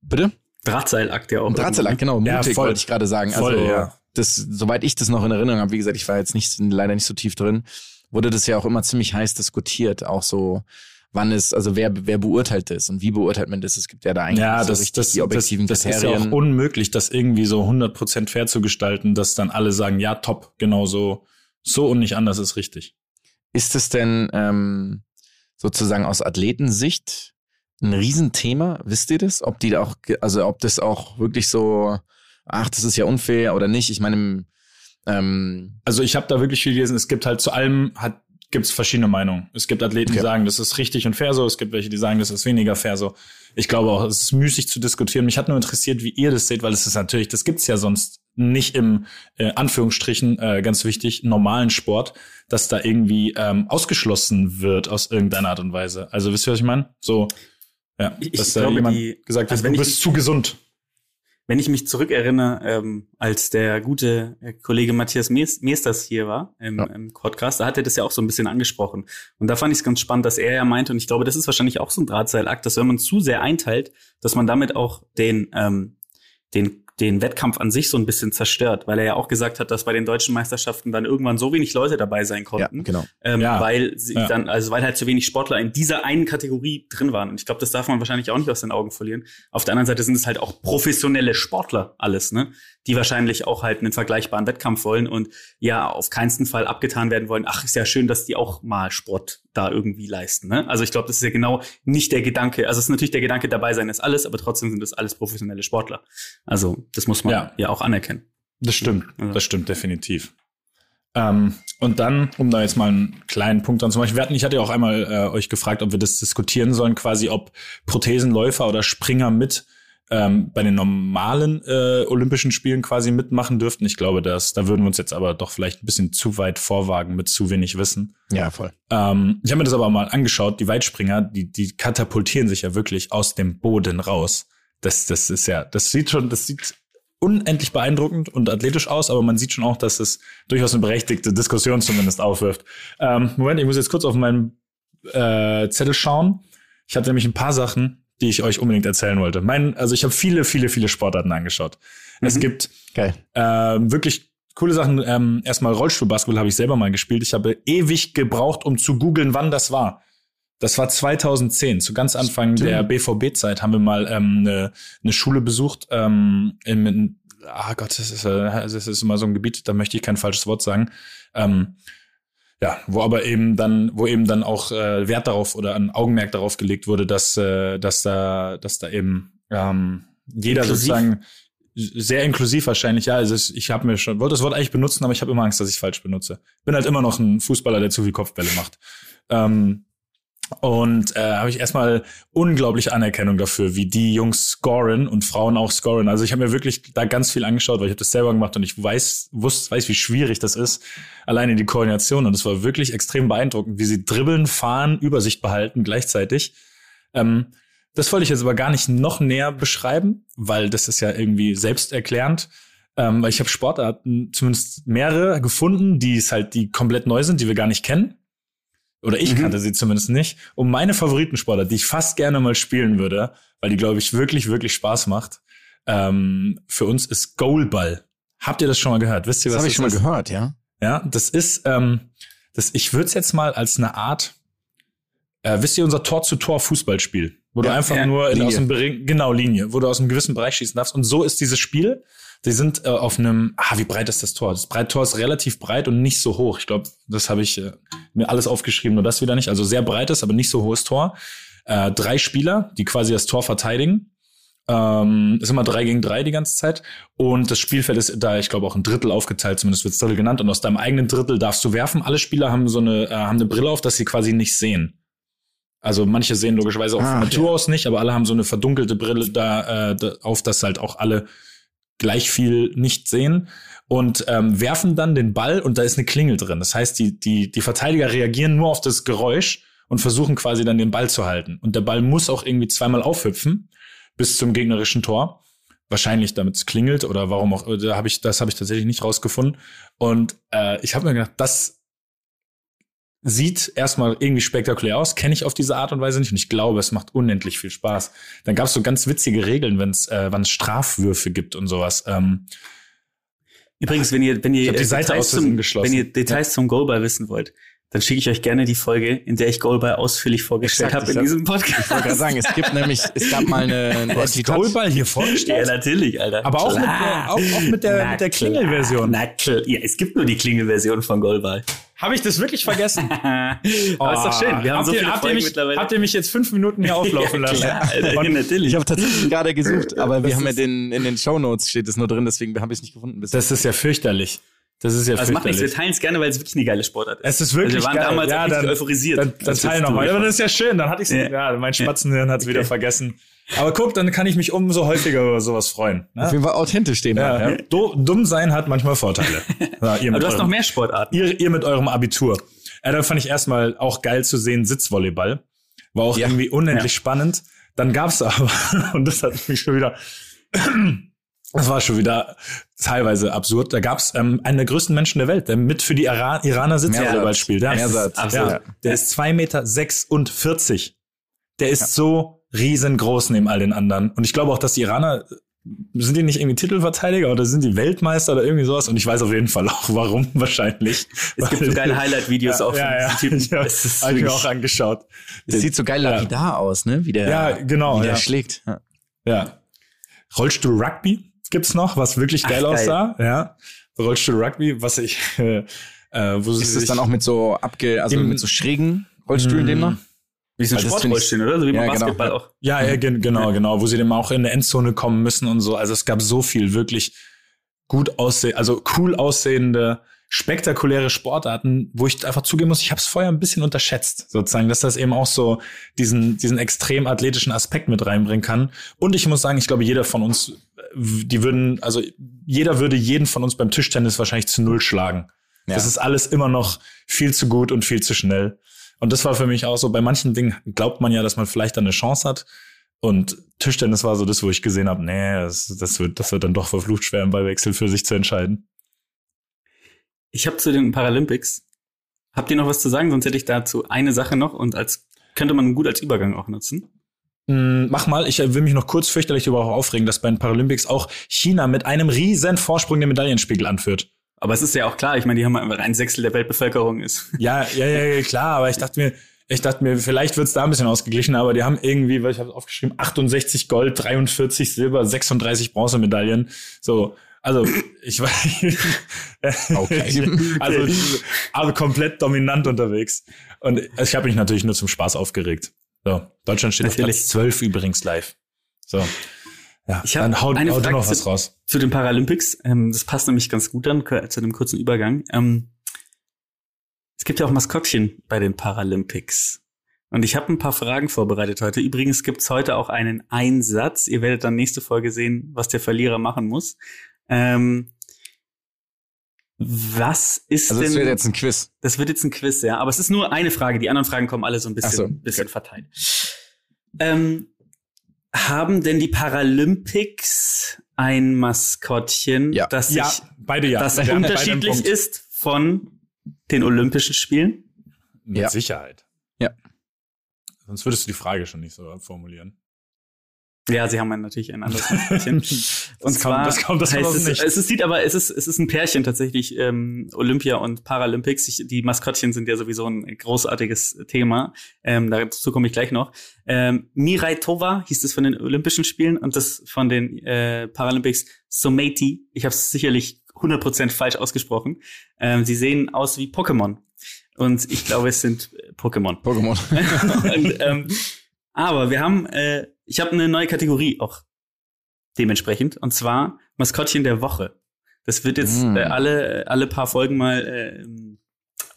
bitte? Drahtseilakt ja auch. Ein Drahtseilakt, genau, Ja, mutig voll. wollte ich gerade sagen. Voll, also, ja. das, soweit ich das noch in Erinnerung habe, wie gesagt, ich war jetzt nicht, leider nicht so tief drin, wurde das ja auch immer ziemlich heiß diskutiert, auch so, wann ist, also wer, wer beurteilt das und wie beurteilt man das? Es gibt ja da eigentlich Ja, so das, richtig das, die objektiven das, das ist ja Kriterien. auch unmöglich, das irgendwie so 100% fair zu gestalten, dass dann alle sagen, ja, top, genau so, so und nicht anders ist richtig. Ist es denn ähm, sozusagen aus Athletensicht ein Riesenthema? Wisst ihr das? Ob die da auch, also ob das auch wirklich so, ach, das ist ja unfair oder nicht? Ich meine, ähm, Also ich habe da wirklich viel gelesen. Es gibt halt zu allem hat gibt's verschiedene Meinungen. Es gibt Athleten, die Okay. sagen, das ist richtig und fair so. Es gibt welche, die sagen, das ist weniger fair so. Ich glaube auch, es ist müßig zu diskutieren. Mich hat nur interessiert, wie ihr das seht, weil es ist natürlich, das gibt's ja sonst nicht im äh, Anführungsstrichen äh, ganz wichtig normalen Sport, dass da irgendwie ähm, ausgeschlossen wird aus irgendeiner Art und Weise. Also wisst ihr, was ich meine? So, ja, Ich- dass ich da glaube, jemand die- gesagt hat, also wenn du ich- bist zu gesund. wenn ich mich zurückerinnere, ähm, als der gute äh, Kollege Matthias Mees- Meesters hier war im, Ja. im Podcast, da hat er das ja auch so ein bisschen angesprochen. Und da fand ich es ganz spannend, dass er ja meinte, und ich glaube, das ist wahrscheinlich auch so ein Drahtseilakt, dass wenn man zu sehr einteilt, dass man damit auch den, ähm, den, den Wettkampf an sich so ein bisschen zerstört, weil er ja auch gesagt hat, dass bei den deutschen Meisterschaften dann irgendwann so wenig Leute dabei sein Ja, konnten. genau. Ähm, Ja. weil sie Ja. dann, also weil halt zu wenig Sportler in dieser einen Kategorie drin waren. Und ich glaube, das darf man wahrscheinlich auch nicht aus den Augen verlieren. Auf der anderen Seite sind es halt auch professionelle Sportler alles, ne? Die wahrscheinlich auch halt einen vergleichbaren Wettkampf wollen und ja auf keinen Fall abgetan werden wollen. Ach, ist ja schön, dass die auch mal Sport da irgendwie leisten. Ne? Also ich glaube, das ist ja genau nicht der Gedanke. Also es ist natürlich der Gedanke, dabei sein ist alles, aber trotzdem sind das alles professionelle Sportler. Also das muss man Ja. ja, auch anerkennen. Das stimmt, Ja. das stimmt definitiv. Ähm, und dann, um da jetzt mal einen kleinen Punkt dran zu machen, wir hatten, ich hatte ja auch einmal äh, euch gefragt, ob wir das diskutieren sollen, quasi ob Prothesenläufer oder Springer mit ähm, bei den normalen äh, Olympischen Spielen quasi mitmachen dürften. Ich glaube, dass da würden wir uns jetzt aber doch vielleicht ein bisschen zu weit vorwagen mit zu wenig Wissen. Ja, voll. Ähm, ich habe mir das aber mal angeschaut, die Weitspringer, die, die katapultieren sich ja wirklich aus dem Boden raus. Das, das ist ja, das sieht schon, das sieht unendlich beeindruckend und athletisch aus, aber man sieht schon auch, dass es durchaus eine berechtigte Diskussion zumindest aufwirft. Ähm, Moment, ich muss jetzt kurz auf meinen äh, Zettel schauen. Ich hatte nämlich ein paar Sachen, die ich euch unbedingt erzählen wollte. Mein, also ich habe viele, viele, viele Sportarten angeschaut. Es Mhm. gibt Geil. ähm, wirklich coole Sachen. Ähm, erstmal Rollstuhlbasketball habe ich selber mal gespielt. Ich habe ewig gebraucht, um zu googeln, wann das war. Das war 2010, zu ganz Anfang Stimmt. der BVB-Zeit haben wir mal ähm, eine, eine Schule besucht. Ähm, in, in, ah Gott, das ist, äh, das ist immer so ein Gebiet, da möchte ich kein falsches Wort sagen. Ähm, ja, wo aber eben dann, wo eben dann auch äh, Wert darauf oder ein Augenmerk darauf gelegt wurde, dass, äh, dass da, dass da eben ähm, jeder Inklusiv? sozusagen sehr inklusiv wahrscheinlich, ja. Also ich habe mir schon, wollte das Wort eigentlich benutzen, aber ich habe immer Angst, dass ich falsch benutze. Bin halt immer noch ein Fußballer, der zu viel Kopfbälle macht. Ähm, und äh, habe ich erstmal unglaubliche Anerkennung dafür, wie die Jungs scoren und Frauen auch scoren. Also ich habe mir wirklich da ganz viel angeschaut, weil ich habe das selber gemacht und ich weiß, wusste, weiß, wie schwierig das ist. Alleine die Koordination. Und es war wirklich extrem beeindruckend, wie sie dribbeln, fahren, Übersicht behalten gleichzeitig. Ähm, das wollte ich jetzt aber gar nicht noch näher beschreiben, weil das ist ja irgendwie selbsterklärend. Ähm, weil ich habe Sportarten, zumindest mehrere gefunden, die es halt, die komplett neu sind, die wir gar nicht kennen. Oder ich Mhm. kannte sie zumindest nicht. Und meine Favoritensportart, die ich fast gerne mal spielen würde, weil die, glaube ich, wirklich, wirklich Spaß macht, ähm, für uns ist Goalball. Habt ihr das schon mal gehört? Wisst ihr, Das was habe ich schon mal gehört, ja. Ja, das ist, ähm, das, ich würde es jetzt mal als eine Art, äh, wisst ihr, unser Tor-zu-Tor-Fußballspiel, wo du Ja, einfach ja, nur aus dem genau, Linie, wo du aus einem gewissen Bereich schießen darfst. Und so ist dieses Spiel. Die sind äh, auf einem, ah, wie breit ist das Tor? Das Breit Tor ist relativ breit und nicht so hoch. Ich glaube, das habe ich äh, mir alles aufgeschrieben, nur das wieder nicht. Also sehr breites, aber nicht so hohes Tor. Äh, drei Spieler, die quasi das Tor verteidigen. Ähm, ist immer drei gegen drei die ganze Zeit. Und das Spielfeld ist da, ich glaube, auch ein Drittel aufgeteilt, zumindest wird Drittel genannt. Und aus deinem eigenen Drittel darfst du werfen. Alle Spieler haben so eine, äh, haben eine Brille auf, dass sie quasi nicht sehen. Also manche sehen logischerweise auch Ah, von Natur ja. aus nicht, aber alle haben so eine verdunkelte Brille da, äh, da auf, dass halt auch alle gleich viel nicht sehen und ähm, werfen dann den Ball und da ist eine Klingel drin. Das heißt, die, die, die Verteidiger reagieren nur auf das Geräusch und versuchen quasi dann den Ball zu halten. Und der Ball muss auch irgendwie zweimal aufhüpfen bis zum gegnerischen Tor. Wahrscheinlich, damit es klingelt oder warum auch, da hab ich, das habe ich tatsächlich nicht rausgefunden. Und äh, ich habe mir gedacht, das sieht erstmal irgendwie spektakulär aus, kenne ich auf diese Art und Weise nicht und ich glaube, es macht unendlich viel Spaß. Dann gab es so ganz witzige Regeln, wenn es äh, wann es Strafwürfe gibt und sowas. Ähm, Übrigens, wenn ihr, wenn ihr, Details zum, wenn ihr Details zum Goalball wissen wollt, dann schicke ich euch gerne die Folge, in der ich Goalball ausführlich vorgestellt habe in diesem Podcast. Ich wollte gerade sagen, es gibt nämlich, es gab mal eine, eine hast Goalball hier Ja, vorgestellt? natürlich, Alter. Aber auch mit der- auch- auch mit der- mit der. Klingelversion. Na klar. Ja, es gibt nur die Klingelversion von Goalball. Habe ich das wirklich vergessen? Aber ist doch schön. Wir haben habt so ihr, viele habt ihr mich, mittlerweile. Habt ihr mich jetzt fünf Minuten hier auflaufen lassen? Klar, Alter, natürlich. Ich habe tatsächlich gerade gesucht, aber wir haben ja den, in den Shownotes steht es nur drin, deswegen habe ich es nicht gefunden. Bis Das ist ja fürchterlich. Das ist ja Also macht nichts, wir teilen es gerne, weil es wirklich eine geile Sportart ist. Es ist wirklich also wir waren geil. damals ja, dann, euphorisiert. Dann, dann als wir teil es nochmal. Aber das ist ja schön, dann hatte ich Ja. ja. mein Spatzenhirn hat es wieder Okay. vergessen. Aber guck, dann kann ich mich umso häufiger über sowas freuen. Auf Ne? jeden Fall authentisch stehen. Ja, ja. Dumm sein hat manchmal Vorteile. Ja, ihr, Aber du hast noch eurem, mehr Sportarten. ihr, ihr mit eurem Abitur. Ja, da fand ich erstmal auch geil zu sehen, Sitzvolleyball. War auch Ja. irgendwie unendlich Ja. spannend. Dann gab's aber, und das hat mich schon wieder, das war schon wieder teilweise absurd. Da gab's ähm, einen der größten Menschen der Welt, der mit für die Ira Iraner Sitzvolleyball spielt. Ja. Ja, der ist zwei Meter. sechsundvierzig. Der ist so riesengroß neben all den anderen. Und ich glaube auch, dass die Iraner, sind die nicht irgendwie Titelverteidiger oder sind die Weltmeister oder irgendwie sowas? Und ich weiß auf jeden Fall auch, warum wahrscheinlich. Es gibt so geile Highlight-Videos ja, auch von ja, ja, Typen. ja, Es ist hab ich mir auch angeschaut. Das sieht so geil Ja. lapidar aus, ne? Wie der, Ja, genau, wie der ja. schlägt. Ja. Ja. Rollstuhl Rugby gibt's noch, was wirklich Ach, geil, geil. aussah. Ja. Rollstuhl Rugby, was ich, äh, wo sie Ist das sich- dann auch mit so abge, also mit so schrägen Rollstühlen demnach? Wie so ein Sportrollstuhl, oder? So wie beim Ja, genau. Basketball auch. Ja, ja, gen- genau, genau, wo sie dann auch in der Endzone kommen müssen und so. Also es gab so viel wirklich gut aussehen, also cool aussehende, spektakuläre Sportarten, wo ich einfach zugeben muss, ich habe es vorher ein bisschen unterschätzt, sozusagen, dass das eben auch so diesen diesen extrem athletischen Aspekt mit reinbringen kann. Und ich muss sagen, ich glaube, jeder von uns, die würden, also jeder würde jeden von uns beim Tischtennis wahrscheinlich zu null schlagen. Ja. Das ist alles immer noch viel zu gut und viel zu schnell. Und das war für mich auch so, bei manchen Dingen glaubt man ja, dass man vielleicht dann eine Chance hat. Und Tischtennis war so das, wo ich gesehen habe, nee, das, das, wird, das wird dann doch verflucht schwer im Ballwechsel für sich zu entscheiden. Ich habe zu den Paralympics, habt ihr noch was zu sagen? Sonst hätte ich dazu eine Sache noch und als könnte man gut als Übergang auch nutzen. Mm, Mach mal, ich äh, will mich noch kurz fürchterlich darüber aufregen, dass bei den Paralympics auch China mit einem riesen Vorsprung den Medaillenspiegel anführt. Aber es ist ja auch klar, ich meine, die haben einfach ein Sechstel der Weltbevölkerung ist. Ja, ja, ja, ja, klar, aber ich dachte mir, ich dachte mir, vielleicht wird's da ein bisschen ausgeglichen, aber die haben irgendwie, weil ich habe aufgeschrieben, 68 Gold, 43 Silber, 36 Bronzemedaillen. So, also ich war Okay. also, also komplett dominant unterwegs. Und ich habe mich natürlich nur zum Spaß aufgeregt. So, Deutschland steht Natürlich. auf Platz 12 übrigens live. So. Ja, Ich dann hau, eine hau Frage noch zu- was raus. Zu den Paralympics, ähm, das passt nämlich ganz gut dann zu dem kurzen Übergang. Ähm, es gibt ja auch Maskottchen bei den Paralympics. Und ich habe ein paar Fragen vorbereitet heute. Übrigens gibt's heute auch einen Einsatz. Ihr werdet dann nächste Folge sehen, was der Verlierer machen muss. Ähm, was ist Also denn... das wird jetzt ein Quiz. Das wird jetzt ein Quiz, ja. Aber es ist nur eine Frage. Die anderen Fragen kommen alle so ein bisschen, so, bisschen verteilt. Ähm, haben denn die Paralympics ein Maskottchen, Ja. das, Ja, sich, beide ja. das unterschiedlich ist von den Olympischen Spielen? Mit Ja. Sicherheit. Ja. Sonst würdest du die Frage schon nicht so formulieren. Ja, sie haben natürlich ein anderes Maskottchen. Und Das zwar kommt- das kommt- das kommt heißt es, dem Nichts. es ist, sieht aber, es ist, es ist ein Pärchen tatsächlich, ähm, Olympia und Paralympics. Ich, die Maskottchen sind ja sowieso ein großartiges Thema. Ähm, dazu komme ich gleich noch. Ähm, Mirai Tova hieß es von den Olympischen Spielen und das von den äh, Paralympics Someti. Ich habe es sicherlich 100% falsch ausgesprochen. Ähm, sie sehen aus wie Pokémon. Und ich glaube, es sind äh, Pokémon. Pokémon. und, ähm, aber wir haben, äh, ich habe eine neue Kategorie auch dementsprechend und zwar Maskottchen der Woche. Das wird jetzt Mm. äh, alle alle paar Folgen mal äh,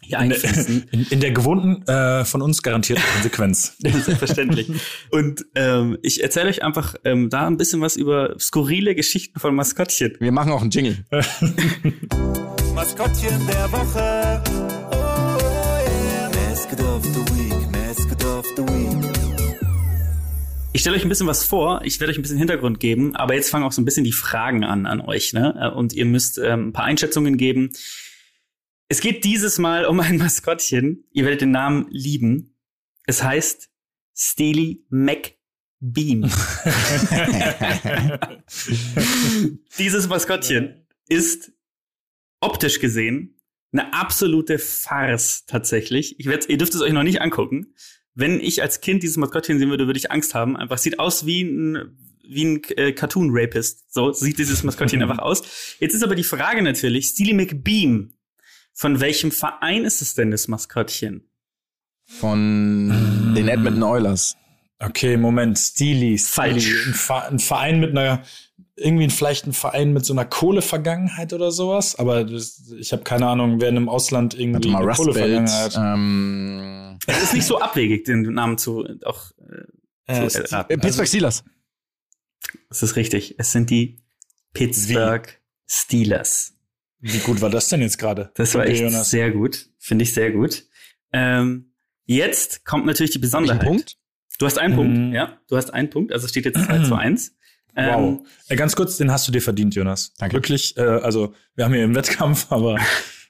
hier In einfließen. in, in der gewohnten, äh, von uns garantierten Konsequenz. Selbstverständlich. Und ähm, ich erzähle euch einfach ähm, da ein bisschen was über skurrile Geschichten von Maskottchen. Wir machen auch einen Jingle. Maskottchen der Woche. Oh yeah. Mascot of the Week, Mascot of the Week. Ich stelle euch ein bisschen was vor, ich werde euch ein bisschen Hintergrund geben, aber jetzt fangen auch so ein bisschen die Fragen an an euch, ne? Und ihr müsst ähm, ein paar Einschätzungen geben. Es geht dieses Mal um ein Maskottchen. Ihr werdet den Namen lieben. Es heißt Steely McBean. Dieses Maskottchen ist optisch gesehen eine absolute Farce tatsächlich. Ich werd's, ihr dürft es euch noch nicht angucken. Wenn ich als Kind dieses Maskottchen sehen würde, würde ich Angst haben. Einfach sieht aus wie ein wie ein äh, Cartoon-Rapist. So sieht dieses Maskottchen einfach aus. Jetzt ist aber die Frage natürlich, Steely McBeam, von welchem Verein ist es denn das Maskottchen? Von den Edmonton Oilers. Okay, Moment. Steely. Steely. Falsch. Ein, Ver- ein Verein mit einer irgendwie vielleicht ein Verein mit so einer Kohlevergangenheit oder sowas, aber das, ich habe keine Ahnung, wer in einem Ausland irgendwie mal, eine. Kohlevergangenheit. Ähm, Es ist nicht so abwegig, den Namen zu auch Äh, zu erraten. äh, Pittsburgh Steelers. Das ist richtig. Es sind die Pittsburgh Steelers. Wie gut war das denn jetzt gerade? Das war echt Jonas. sehr gut. Finde ich sehr gut. Ähm, jetzt kommt natürlich die Besonderheit. Punkt? Du hast einen Mhm. Punkt, ja. Du hast einen Punkt, also steht jetzt 2 zu 1. Ähm, Wow. Äh, ganz kurz, den hast du dir verdient, Jonas. Danke. Wirklich, äh, also wir haben hier einen Wettkampf, aber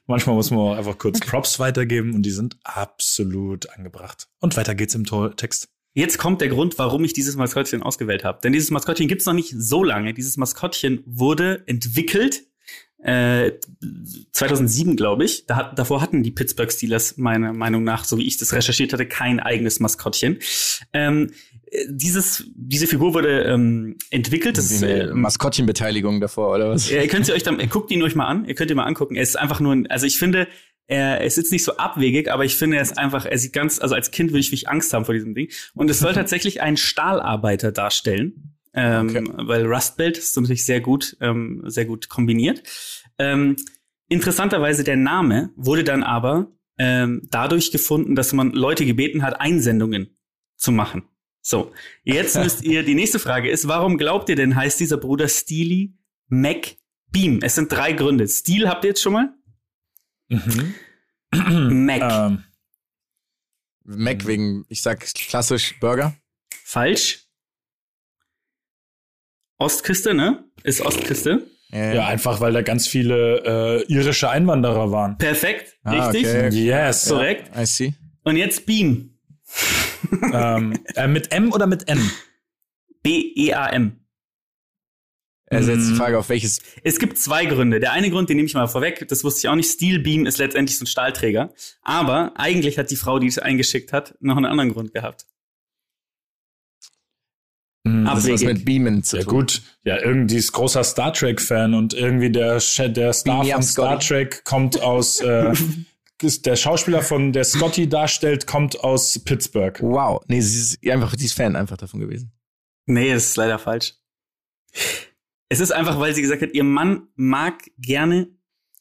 manchmal muss man auch einfach kurz Props weitergeben und die sind absolut angebracht. Und weiter geht's im Tor Text. Jetzt kommt der Grund, warum ich dieses Maskottchen ausgewählt habe. Denn dieses Maskottchen gibt's noch nicht so lange. Dieses Maskottchen wurde entwickelt äh, 2007, glaube ich. Da hat, davor hatten die Pittsburgh Steelers meiner Meinung nach, so wie ich das recherchiert hatte, kein eigenes Maskottchen. Ähm, äh, dieses, diese Figur wurde ähm, entwickelt. Das ist, Die äh, Maskottchenbeteiligung davor, oder was? Ja, ihr könnt sie euch dann, guckt ihn euch mal an, ihr könnt ihn mal angucken. Er ist einfach nur ein, also ich finde, er, er ist jetzt nicht so abwegig, aber ich finde, er ist einfach, er sieht ganz, also als Kind würde ich wirklich Angst haben vor diesem Ding. Und es soll tatsächlich einen Stahlarbeiter darstellen. Ähm, Okay. Weil Rust Belt ist natürlich sehr gut, ähm, sehr gut kombiniert. Ähm, interessanterweise der Name wurde dann aber ähm, dadurch gefunden, dass man Leute gebeten hat, Einsendungen zu machen. So, jetzt müsst ihr, die nächste Frage ist, warum glaubt ihr denn, heißt dieser Bruder Steely McBeam? Es sind drei Gründe. Steel habt ihr jetzt schon mal? Mhm. Mac. Ähm, Mac wegen, ich sag klassisch Burger. Falsch. Ostküste, ne? Ist Ostküste. ja, einfach weil da ganz viele äh, irische Einwanderer waren. Perfekt. Ah, richtig. okay. Yes. Korrekt. I see. Und jetzt Beam. Ähm, äh, mit M oder mit N? B-E-A-M. Also jetzt die Mhm. Frage, auf welches Es gibt zwei Gründe. Der eine Grund, den nehme ich mal vorweg, das wusste ich auch nicht. Steel Beam ist letztendlich so ein Stahlträger. Aber eigentlich hat die Frau, die es eingeschickt hat, noch einen anderen Grund gehabt. Mhm. Ab- das was Abwegig. mit Beamen zu Ja tun. gut, ja, irgendwie ist großer Star Trek-Fan und irgendwie der, der Star Beam von Star Scotty. Trek kommt aus, äh, der Schauspieler von der Scotty darstellt, kommt aus Pittsburgh. Wow. Nee, sie ist einfach, sie ist Fan einfach davon gewesen. Nee, das ist leider falsch. Es ist einfach, weil sie gesagt hat, ihr Mann mag gerne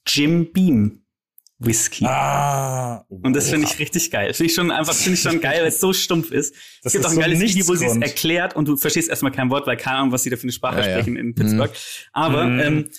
Jim Beam Whisky. Ah. Und das finde ich richtig geil. Finde ich schon einfach, finde ich schon geil, weil es so stumpf ist. Das es gibt ist auch ein so geiles Video, wo sie es erklärt und du verstehst erstmal kein Wort, weil keine Ahnung, was sie da für eine Sprache Ja, ja. sprechen in Pittsburgh. Aber Mhm. ähm,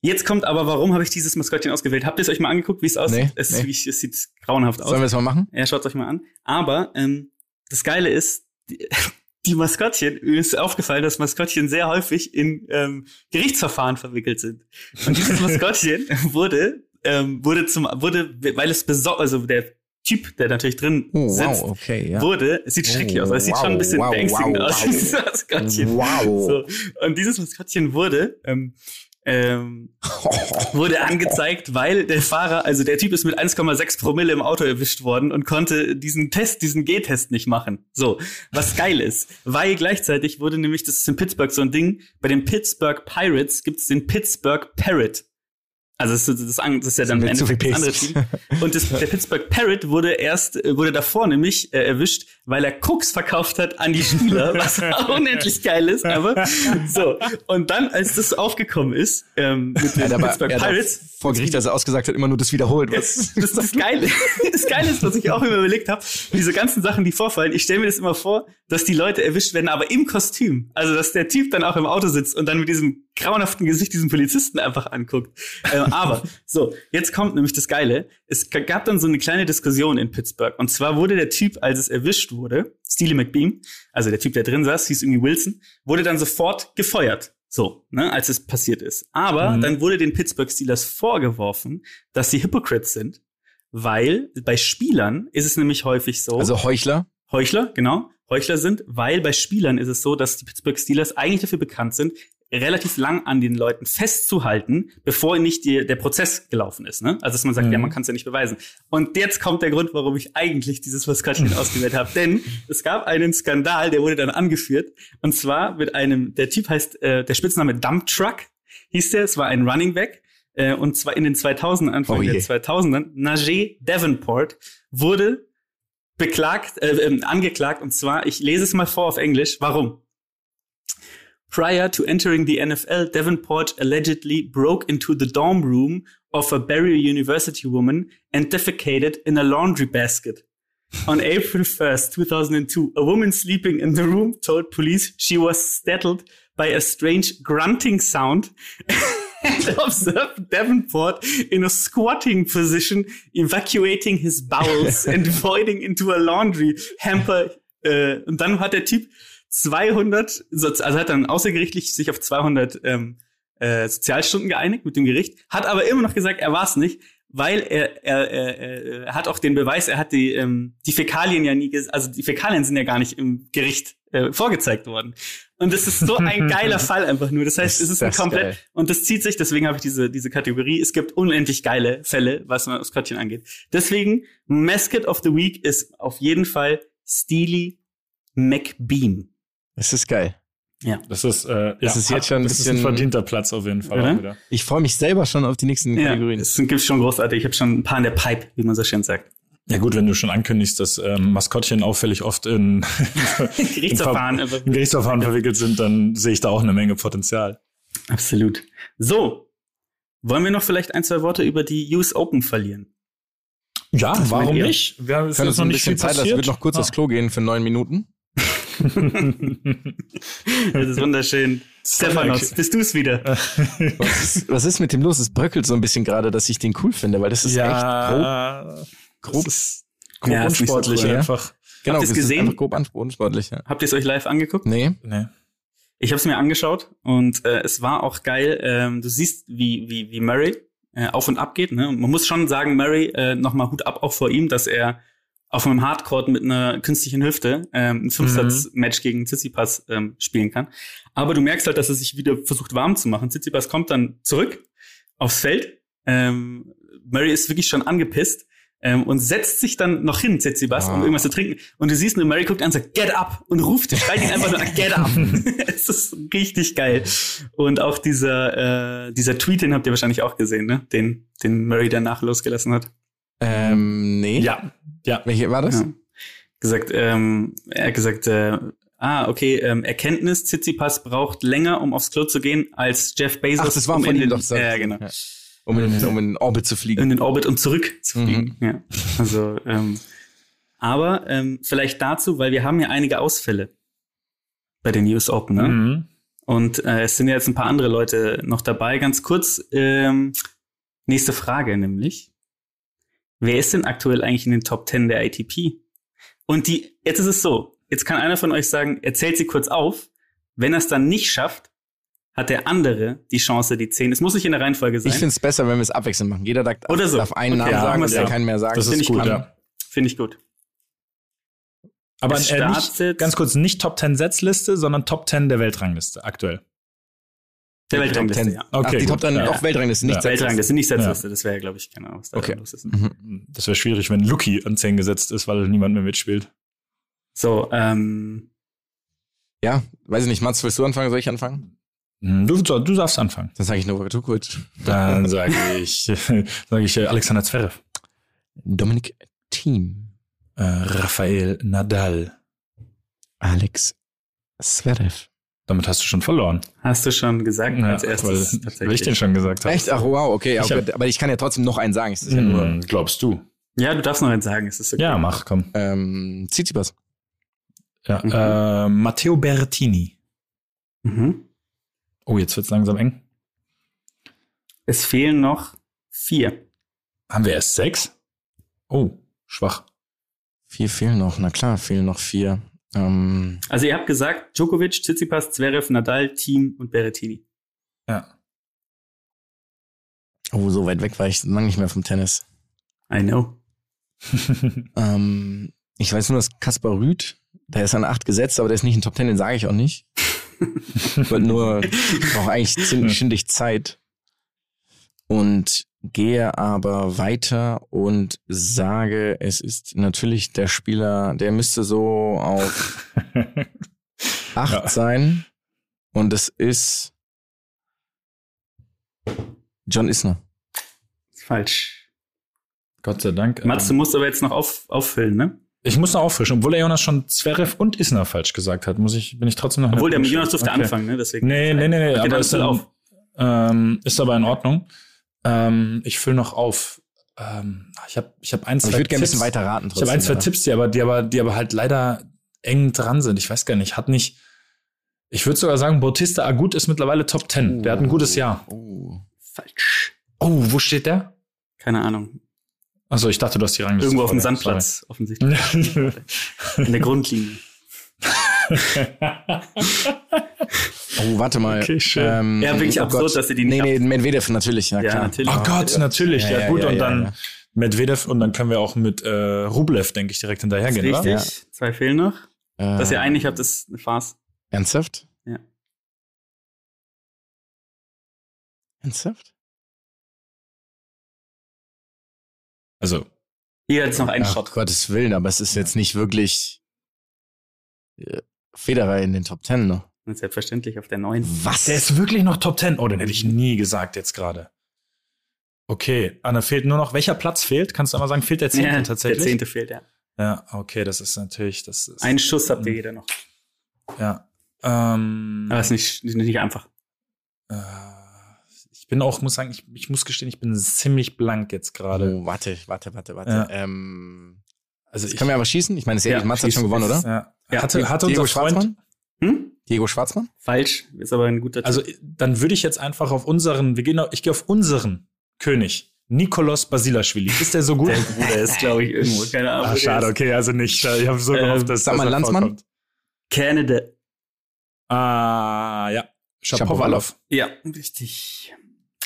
jetzt kommt aber, warum habe ich dieses Maskottchen ausgewählt? Habt ihr es euch mal angeguckt, wie es aussieht? Nee, es, ist nee. wirklich- es sieht grauenhaft aus. Sollen wir das mal machen? Ja, schaut euch mal an. Aber ähm, das Geile ist, die, die Maskottchen, mir ist aufgefallen, dass Maskottchen sehr häufig in ähm, Gerichtsverfahren verwickelt sind. Und dieses Maskottchen wurde, ähm, wurde zum, wurde, weil es beso also der Typ, der natürlich drin Oh, sitzt, wow, okay, ja. wurde, es sieht schrecklich aus, es sieht wow, schon ein bisschen wow, beängstigend wow, aus, dieses Maskottchen. Wow. So. Und dieses Maskottchen wurde, ähm, ähm, wurde angezeigt, weil der Fahrer, also der Typ ist mit 1,6 Promille im Auto erwischt worden und konnte diesen Test, diesen G-Test nicht machen. So, was geil ist, weil gleichzeitig wurde nämlich, das ist in Pittsburgh so ein Ding, bei den Pittsburgh Pirates gibt's den Pittsburgh Parrot. Also das, ist- das, das ist ja dann im Mit zu viel Endeffekt das andere Paste. Team. Und das, der Pittsburgh Parrot wurde erst, wurde davor nämlich äh, erwischt, weil er Koks verkauft hat an die Spieler, was auch unendlich geil ist, aber so. Und dann, als das aufgekommen ist, ähm, mit den Er aber, Pittsburgh Pirates, vor Gericht, als er ausgesagt hat, immer nur das wiederholt. Was? das, das Geile, das Geile ist, was ich auch immer überlegt habe, diese ganzen Sachen, die vorfallen, ich stelle mir das immer vor, dass die Leute erwischt werden, aber im Kostüm. Also, dass der Typ dann auch im Auto sitzt und dann mit diesem grauenhaften Gesicht diesen Polizisten einfach anguckt. Ähm, aber, so, jetzt kommt nämlich das Geile. Es gab dann so eine kleine Diskussion in Pittsburgh. Und zwar wurde der Typ, als es erwischt wurde, Steely McBeam, also der Typ, der drin saß, hieß irgendwie Wilson, wurde dann sofort gefeuert. So, ne, als es passiert ist. Aber Mhm. dann wurde den Pittsburgh Steelers vorgeworfen, dass sie Hypocrites sind, weil bei Spielern ist es nämlich häufig so, Also Heuchler. Heuchler, genau, Heuchler sind, weil bei Spielern ist es so, dass die Pittsburgh Steelers eigentlich dafür bekannt sind, relativ lang an den Leuten festzuhalten, bevor nicht die, der Prozess gelaufen ist. Ne? Also dass man sagt, Mhm. ja, man kann es ja nicht beweisen. Und jetzt kommt der Grund, warum ich eigentlich dieses Maskottchen ausgewählt habe. Denn es gab einen Skandal, der wurde dann angeführt. Und zwar mit einem, der Typ heißt, äh, der Spitzname Dump Truck hieß der, es war ein Running Back. Äh, und zwar in den 2000ern, Anfang Oh der 2000ern, Najee Davenport wurde beklagt, äh, ähm, angeklagt. Und zwar, ich lese es mal vor auf Englisch. Warum? Prior to entering the NFL, Davenport allegedly broke into the dorm room of a Barry University woman and defecated in a laundry basket. On April 1st, 2002, a woman sleeping in the room told police she was startled by a strange grunting sound and observed Davenport in a squatting position, evacuating his bowels and voiding into a laundry hamper. Äh, und dann hat der Typ 200, also hat dann außergerichtlich sich auf 200 ähm, äh, Sozialstunden geeinigt mit dem Gericht, hat aber immer noch gesagt, er war es nicht, weil er, er, er, er hat auch den Beweis, er hat die, ähm, die Fäkalien ja nie, also die Fäkalien sind ja gar nicht im Gericht äh, vorgezeigt worden. Und das ist so ein geiler Fall einfach nur. Das heißt, es ist ein komplett, geil. und das zieht sich, deswegen habe ich diese, diese Kategorie. Es gibt unendlich geile Fälle, was das Maskottchen angeht. Deswegen, Mascot of the Week ist auf jeden Fall Steely McBeam. Es ist geil. Das ist, äh, Das ist jetzt schon ein das ist ein bisschen- verdienter Platz auf jeden Fall. Oder? Ich freue mich selber schon auf die nächsten Ja, Kategorien. es gibt schon großartig. Ich habe schon ein paar in der Pipe, wie man so schön sagt. Ja gut, wenn du schon ankündigst, dass ähm, Maskottchen auffällig oft in, Gerichtsverfahren. in, Gerichtsverfahren verwickelt sind, dann sehe ich da auch eine Menge Potenzial. Absolut. So. Wollen wir noch vielleicht ein, zwei Worte über die US Open verlieren? Ja, meint warum nicht? Wir haben uns noch ein bisschen Zeit lassen. Ich würde noch kurz aufs Klo gehen für neun Minuten. Das ist wunderschön. Stephanos, bist du es wieder? Was ist, was ist mit dem los? Es bröckelt so ein bisschen gerade, dass ich den cool finde, weil das ist echt grob. ja, grob- grob, ist grob Ja, so unsportlich cool, ja. einfach. Genau, Habt ihr's es gesehen? einfach grob unsportlich. Ja. Habt ihr es euch live angeguckt? Nee, Nee. Ich habe es mir angeschaut und äh, es war auch geil. Ähm, du siehst, wie, wie, wie Murray äh, auf und ab geht. Ne? Und man muss schon sagen, Murray, äh, nochmal Hut ab auch vor ihm, dass er auf einem Hardcourt mit einer künstlichen Hüfte ähm, ein Fünfsatz-Match gegen Tsitsipas ähm, spielen kann. Aber du merkst halt, dass er sich wieder versucht warm zu machen. Tsitsipas kommt dann zurück aufs Feld. Ähm, Murray ist wirklich schon angepisst ähm, und setzt sich dann noch hin, Tsitsipas, um Ah. irgendwas zu trinken. Und du siehst nur, Murray guckt an und sagt, get up! Und ruft, schreit ihn einfach nur, get up! es ist richtig geil. Und auch dieser, äh, dieser Tweet, den habt ihr wahrscheinlich auch gesehen, ne? Den, den Murray danach losgelassen hat. ähm, nee. Ja, ja. Welche war das? Ja. Gesagt, ähm, er hat gesagt, äh, ah, okay, ähm, Erkenntnis, Tsitsipas braucht länger, um aufs Klo zu gehen, als Jeff Bezos. Ach, das war um von in den, doch. so. Ja, genau. Ja. Um, in, um in den Orbit zu fliegen. In den Orbit und zurück zu Mhm. fliegen. Ja. Also, ähm, aber ähm, vielleicht dazu, weil wir haben ja einige Ausfälle bei den US Open, ne? Mhm. Und äh, es sind ja jetzt ein paar andere Leute noch dabei. Ganz kurz, ähm, nächste Frage nämlich. Wer ist denn aktuell eigentlich in den Top 10 der ATP? Und die, jetzt ist es so, jetzt kann einer von euch sagen, er zählt sie kurz auf. Wenn er es dann nicht schafft, hat der andere die Chance, die 10. Es muss nicht in der Reihenfolge sein. Ich finde es besser, wenn wir es abwechselnd machen. Jeder darf, Oder so. darf einen Okay, Namen ja, sagen, machen dass wir er so. keinen mehr sagt. Das Finde ist ich gut, ja. Finde ich gut. Aber äh, nicht, ganz kurz, nicht Top 10 Setzliste, sondern Top 10 der Weltrangliste aktuell. Der Die Weltrangliste, Top 10. ja. Ach, Okay, die Top gut, 10 ja. auch Weltrangliste, nicht Ja. Setzliste. Weltrangliste, nicht Setzliste. Das wäre, glaube ich, genau, was da Okay. los ist. Mhm. Das wäre schwierig, wenn Lucky an 10 gesetzt ist, weil niemand mehr mitspielt. So, ähm, Ja, weiß ich nicht. Mats, willst du anfangen? Soll ich anfangen? Hm, Du, du darfst anfangen. Dann sage ich Novak Djokovic. Dann sage ich, sage ich äh, Alexander Zverev, Dominik Thiem. äh, Rafael Nadal. Alex Zverev. Damit hast du schon verloren. hast du schon gesagt als Ja, erstes weil, tatsächlich. weil ich den schon gesagt habe. Echt? Ach, wow, okay. Ich aber, hab- aber ich kann ja trotzdem noch einen sagen. Es ja nur Hm, glaubst du? Ja, du darfst noch eins sagen, es ist okay. Ja, mach, komm. ähm, Tsitsipas. Ja, Mhm. äh, Matteo Berrettini. Mhm. Oh, jetzt wird's langsam eng. Es fehlen noch vier. Haben wir erst sechs? Oh, schwach. Vier fehlen noch. Na klar, fehlen noch vier. Ähm, Also ihr habt gesagt, Djokovic, Tsitsipas, Zverev, Nadal, Team und Berrettini. Ja. oh, so weit weg war ich lange nicht mehr vom Tennis. I know. Ähm, ich weiß nur, dass Kaspar Rüth, der ist an acht gesetzt, aber der ist nicht in Top Ten, den sage ich auch nicht. Ich wollte nur, ich brauche eigentlich ziemlich Zeit. Und gehe aber weiter und sage, es ist natürlich der Spieler, der müsste so auf acht Ja. sein. Und es ist John Isner. Falsch. Gott sei Dank. Mats, du ähm, musst aber jetzt noch auf, auffüllen, ne? Ich muss noch auffrischen, obwohl der Jonas schon Zverev und Isner falsch gesagt hat, muss ich, bin ich trotzdem noch. Obwohl der Jonas durfte Okay. anfangen, ne? Deswegen. Nee, nee, nee, nee, Okay, aber ist, dann, auf. ähm, ist aber in Ordnung. Ähm, ich fülle noch auf. Ähm, ich habe ich hab ein, zwei Ich würde gerne ein Tipps. bisschen weiter raten. Ich habe ein, zwei trotzdem, Tipps, die aber, die aber, die aber halt leider eng dran sind. Ich weiß gar nicht, hat nicht. Ich würde sogar sagen, Bautista Agut ist mittlerweile Top 10. Der hat ein gutes Jahr. Oh. Falsch. Oh, wo steht der? Keine Ahnung. Achso, ich dachte, du hast die Rangliste. Irgendwo auf dem. Sandplatz, offensichtlich. Sorry. In der Grundlinie. Oh, warte mal. Okay, schön. Ähm, Ja, wirklich oh absurd, Gott. dass sie die nicht Nee, nee, Medvedev natürlich, ja, Ja, klar. natürlich. Oh Gott, natürlich. Ja, Ja, ja, gut, ja, und ja, dann ja. Medvedev und dann können wir auch mit äh, Rublev, denke ich, direkt hinterhergehen, richtig. Zwei fehlen noch. Äh, Dass ihr einig habt, ist eine Farce. Ernsthaft? Ja. Ernsthaft? Also, Hier jetzt noch einen Ach, Shot. Gottes Willen, aber es ist jetzt nicht wirklich äh, Federer in den Top Ten noch. Und selbstverständlich auf der neuen. Was? der ist wirklich noch Top 10. Oh, den hätte ich nie gesagt jetzt gerade. Okay, Anna, fehlt nur noch, welcher Platz fehlt? Kannst du einmal sagen, fehlt der zehnte Ja, tatsächlich? Der zehnte fehlt, ja. Ja, okay, das ist natürlich, das ist. Einen Schuss habt ihr jeder noch. Ja. Ähm, Aber ist nicht, nicht, nicht einfach. äh, ich bin auch, muss sagen, ich, ich muss gestehen, ich bin ziemlich blank jetzt gerade. Oh, warte, warte, warte, warte. Ja. Ähm, Also das können wir aber schießen? Ich meine, das Ja, Erich Matz hat schon gewonnen, oder? Ja. Ja, hatte, hatte unser Diego Freund, Schwarzmann? Hm? Diego Schwarzmann? Falsch. Ist aber ein guter also Tipp. dann würde ich jetzt einfach auf unseren, wir gehen, ich gehe auf unseren König, Nikolaus Basilashvili. Ist der so gut? Der Bruder ist, glaube ich, irgendwo. Keine Ahnung. Ah, wo der schade, okay, also nicht. Ich habe so Ähm, gehofft, dass sag mal, dass er Landsmann? vorkommt. Canada. Ah, ja. Shapovalov. Ja, richtig.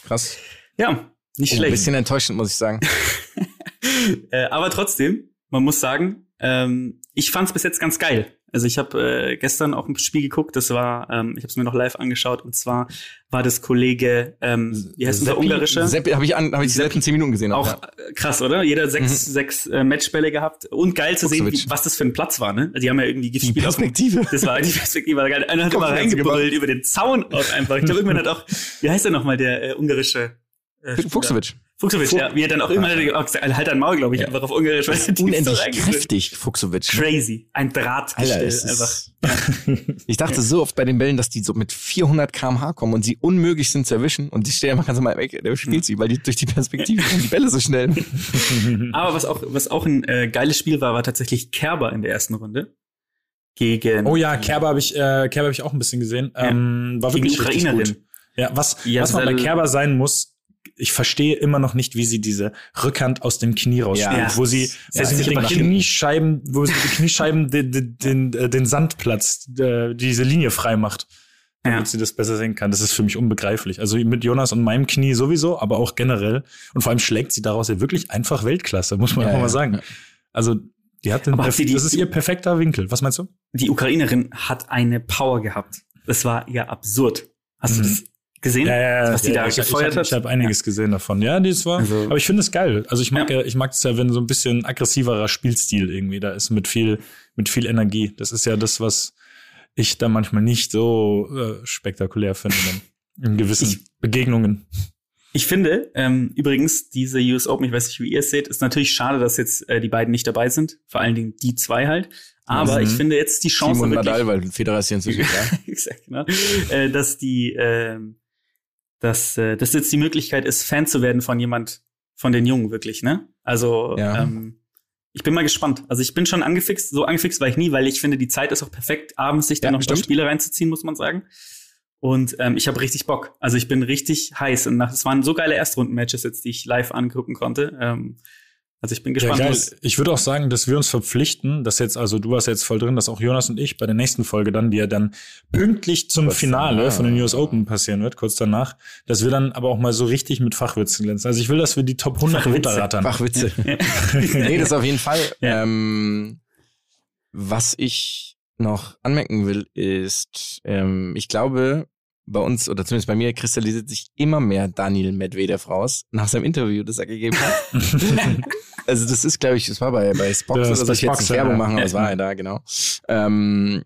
Krass. Ja, nicht Oh, ein schlecht. bisschen enttäuschend, muss ich sagen. äh, aber trotzdem, man muss sagen, ähm, ich fand es bis jetzt ganz geil. Also ich habe äh, gestern auch ein Spiel geguckt, das war, ähm, ich habe es mir noch live angeschaut und zwar war das Kollege, ähm, wie heißt denn der Seppi- ungarische? Seppi habe ich, an- hab ich die Seppi. letzten zehn Minuten gesehen. auch ja. äh, krass, oder? Jeder sechs, sechs äh, Matchbälle gehabt und geil zu sehen, wie, was das für ein Platz war. Ne? Die haben ja irgendwie Die gespielt. auf dem- Perspektive. Das war die Perspektive war geil. Einer hat immer Kopfschmerzen reingebrüllt über den Zaun auch einfach. Ich glaube, irgendwann hat auch, wie heißt der nochmal, der äh, ungarische äh? Fuchsowitsch. Fuchsowitsch, Fuch- ja. Wie er dann auch immer er halt dein Maul, glaube ich, Ja. einfach auf Ungarisch. weil Unendlich kräftig, Fuchsowitsch. Crazy. Ein Drahtgestell es einfach. ich dachte so oft bei den Bällen, dass die so mit 400 km/h kommen und sie unmöglich sind zu erwischen und die stehen einfach ganz normal weg, der spielt sie, weil die durch die Perspektive kommen die Bälle so schnell. Aber was auch, was auch ein äh, geiles Spiel war, war tatsächlich Kerber in der ersten Runde. Gegen. Oh ja, Kerber habe ich, äh, Kerber habe ich auch ein bisschen gesehen. Ähm, war Gegen wirklich richtig Ukrainerin. gut. Ja, was, Ja, was man bei Kerber sein muss, ich verstehe immer noch nicht, wie sie diese Rückhand aus dem Knie rausspielt, Ja. wo sie, Ja, wo sie mit den. Kniescheiben, wo sie die Kniescheiben den, den, den, äh, den Sandplatz, äh, diese Linie frei macht, damit Ja. sie das besser sehen kann. Das ist für mich unbegreiflich. Also mit Jonas und meinem Knie sowieso, aber auch generell. Und vor allem schlägt sie daraus ja wirklich einfach Weltklasse, muss man Ja, einfach mal sagen. Also die hat den, hat die- das ist ihr perfekter Winkel. Was meinst du? Die Ukrainerin hat eine Power gehabt. Das war ja absurd. Hast du Mhm. das gesehen? Was die da ich, gefeuert ich, hat? Ich habe einiges gesehen davon. Ja, das war. Also- aber ich finde es geil. Also ich mag Ja. ja. ich mag es ja, wenn so ein bisschen aggressiverer Spielstil irgendwie da ist mit viel mit viel Energie. Das ist ja das, was ich da manchmal nicht so äh, spektakulär finde dann in gewissen Ich- Begegnungen. Ich finde, ähm, übrigens, diese US Open, ich weiß nicht, wie ihr es seht, ist natürlich schade, dass jetzt äh, die beiden nicht dabei sind. Vor allen Dingen die zwei halt. Aber Mhm. ich finde jetzt die Chance Simon wirklich, Nadal, weil Federer ist hier inzwischen ja. Exakt, genau. äh, dass die, ähm, dass, äh, dass jetzt die Möglichkeit ist, Fan zu werden von jemand, von den Jungen wirklich, ne? Also, Ja. ähm, ich bin mal gespannt. Also ich bin schon angefixt, so angefixt war ich nie, weil ich finde, die Zeit ist auch perfekt, abends sich dann Ja, noch stimmt. Spiele reinzuziehen, muss man sagen. Und ähm, ich habe richtig Bock. Also ich bin richtig heiß. Und nach, es waren so geile Erstrunden-Matches jetzt, die ich live angucken konnte. Ähm, also ich bin Ja, gespannt. was- Ich würde auch sagen, dass wir uns verpflichten, dass jetzt, also du warst jetzt voll drin, dass auch Jonas und ich bei der nächsten Folge dann, die ja dann pünktlich zum Kurz Finale danach. von den US Open passieren wird, kurz danach, dass wir dann aber auch mal so richtig mit Fachwitzen glänzen. Also ich will, dass wir die Top 100 Fachwitze. runterrattern. Fachwitze. nee, das auf jeden Fall. Ja. Ähm, was ich noch anmerken will, ist, ähm, ich glaube, bei uns, oder zumindest bei mir, kristallisiert sich immer mehr Daniel Medvedev raus, nach seinem Interview, das er gegeben hat. also das ist, glaube ich, das war bei, bei Spox Das oder ist so, bei ich jetzt Spox, Werbung ja. machen, aber Ja. es war er da, genau. Ähm,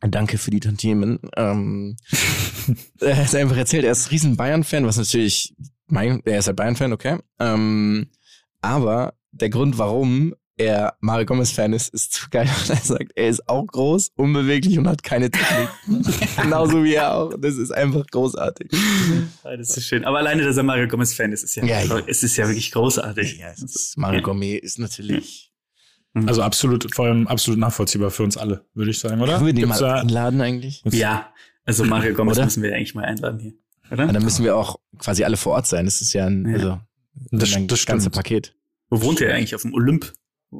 danke für die Tantiemen. Ähm, er hat einfach erzählt, er ist riesen Bayern-Fan, was natürlich, mein, er ist halt Bayern-Fan, okay. Ähm, aber der Grund, warum er Mario Gomez-Fan ist, ist zu geil. Und er sagt, er ist auch groß, unbeweglich und hat keine Technik. Genauso wie er auch. Das ist einfach großartig. Ah, Das ist schön. Aber alleine, dass er Mario Gomez-Fan ist, ist ja, Ja, ja. es ist ja wirklich großartig. Ja, ist, Mario Gomez ist natürlich. Also absolut, vor allem absolut nachvollziehbar für uns alle, würde ich sagen, oder? Können wir den Gibt's mal da- einladen eigentlich? Ja, also Mario Gomez Oder? müssen wir eigentlich mal einladen hier. Oder? Ja, dann müssen wir auch quasi alle vor Ort sein. Das ist ja ein, Ja. also Das- ein das ganze stimmt. Paket. Wo wohnt er eigentlich? Auf dem Olymp?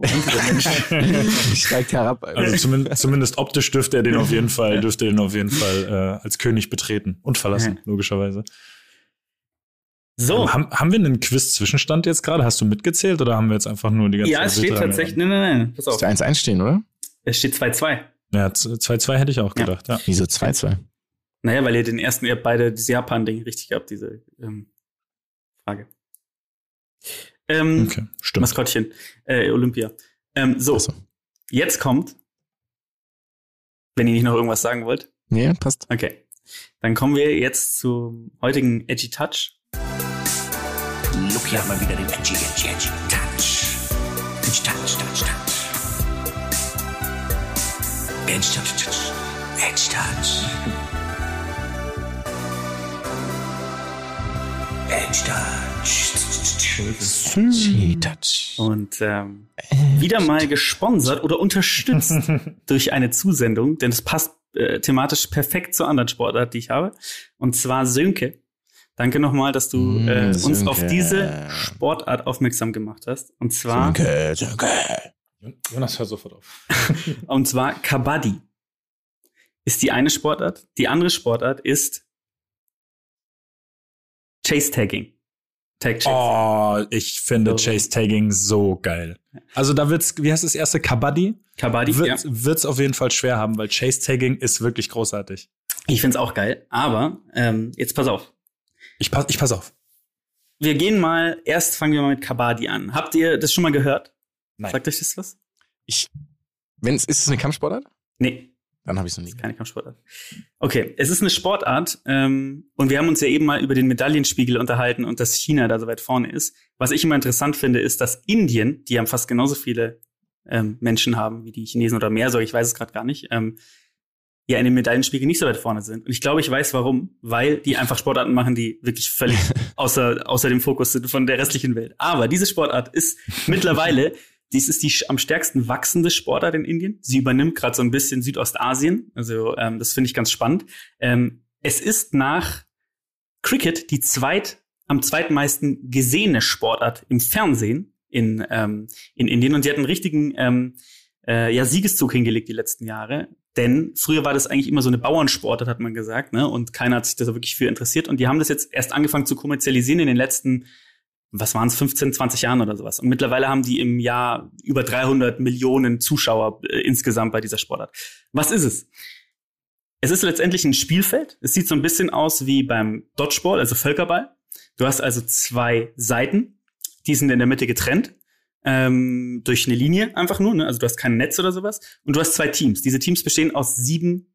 Steigt herab. Alter. Also zumindest, zumindest optisch dürfte er den auf jeden Fall, dürfte er den auf jeden Fall äh, als König betreten und verlassen, Ja. logischerweise. So. Ähm, haben, haben wir einen Quiz-Zwischenstand jetzt gerade? Hast du mitgezählt oder haben wir jetzt einfach nur die ganze Ja, es steht tatsächlich, nein, nein, nein, pass auf. Müsste 1-1 stehen, oder? Es steht 2-2. Ja, 2-2 hätte ich auch Ja. gedacht, ja. Wieso 2-2? Naja, weil ihr den ersten, ihr habt beide dieses Japan-Ding richtig gehabt, diese ähm, Frage. Ähm, Okay, stimmt. Maskottchen, äh, Olympia. Ähm, so, so. jetzt kommt, wenn ihr nicht noch irgendwas sagen wollt. Nee, passt. Okay. Dann kommen wir jetzt zum heutigen Edgy Touch. Lucky hat mal wieder den edgy, edgy, edgy Touch. Edgy Touch, Touch, Touch. Edgy Touch, Touch. Edgy Touch. Edgy Touch. Und ähm, wieder mal gesponsert oder unterstützt durch eine Zusendung, denn es passt äh, thematisch perfekt zur anderen Sportart, die ich habe. Und zwar Sönke. Danke nochmal, dass du Mm, äh, uns Sönke. auf diese Sportart aufmerksam gemacht hast. Und zwar, Sönke, Sönke. Jonas, hör sofort auf. und zwar Kabaddi ist die eine Sportart. Die andere Sportart ist Chase Tagging. Tag Chase. Oh, ich finde So. Chase Tagging so geil. Also da wird's, wie heißt das erste? Kabaddi? Kabaddi, ja. Wird, Wird's auf jeden Fall schwer haben, weil Chase Tagging ist wirklich großartig. Ich find's auch geil. Aber ähm, jetzt pass auf. Ich pass, ich pass auf. Wir gehen mal, erst fangen wir mal mit Kabaddi an. Habt ihr das schon mal gehört? Nein. Sagt euch das was? Ich, wenn's, ist es eine Kampfsportart? Nee, Dann habe ich es noch nie. keine Kampfsportart. Okay, es ist eine Sportart ähm, und wir haben uns ja eben mal über den Medaillenspiegel unterhalten und dass China da so weit vorne ist. Was ich immer interessant finde, ist, dass Indien, die ja fast genauso viele ähm, Menschen haben wie die Chinesen oder mehr, so ich weiß es gerade gar nicht, ähm, ja in dem Medaillenspiegel nicht so weit vorne sind. Und ich glaube, ich weiß warum, weil die einfach Sportarten machen, die wirklich völlig außer, außer dem Fokus sind von der restlichen Welt. Aber diese Sportart ist mittlerweile, dies ist die am stärksten wachsende Sportart in Indien. Sie übernimmt gerade so ein bisschen Südostasien. Also ähm, das finde ich ganz spannend. Ähm, es ist nach Cricket die zweit am zweitmeisten gesehene Sportart im Fernsehen in, ähm, in Indien. Und die hat einen richtigen ähm, äh, ja, Siegeszug hingelegt die letzten Jahre. Denn früher war das eigentlich immer so eine Bauernsportart, hat man gesagt, ne? Und keiner hat sich da wirklich für interessiert. Und die haben das jetzt erst angefangen zu kommerzialisieren in den letzten, was waren es, 15, 20 Jahren oder sowas. Und mittlerweile haben die im Jahr über 300 Millionen Zuschauer äh, insgesamt bei dieser Sportart. Was ist es? Es ist letztendlich ein Spielfeld. Es sieht so ein bisschen aus wie beim Dodgeball, also Völkerball. Du hast also zwei Seiten, die sind in der Mitte getrennt ähm, durch eine Linie einfach nur. Ne? Also du hast kein Netz oder sowas. Und du hast zwei Teams. Diese Teams bestehen aus sieben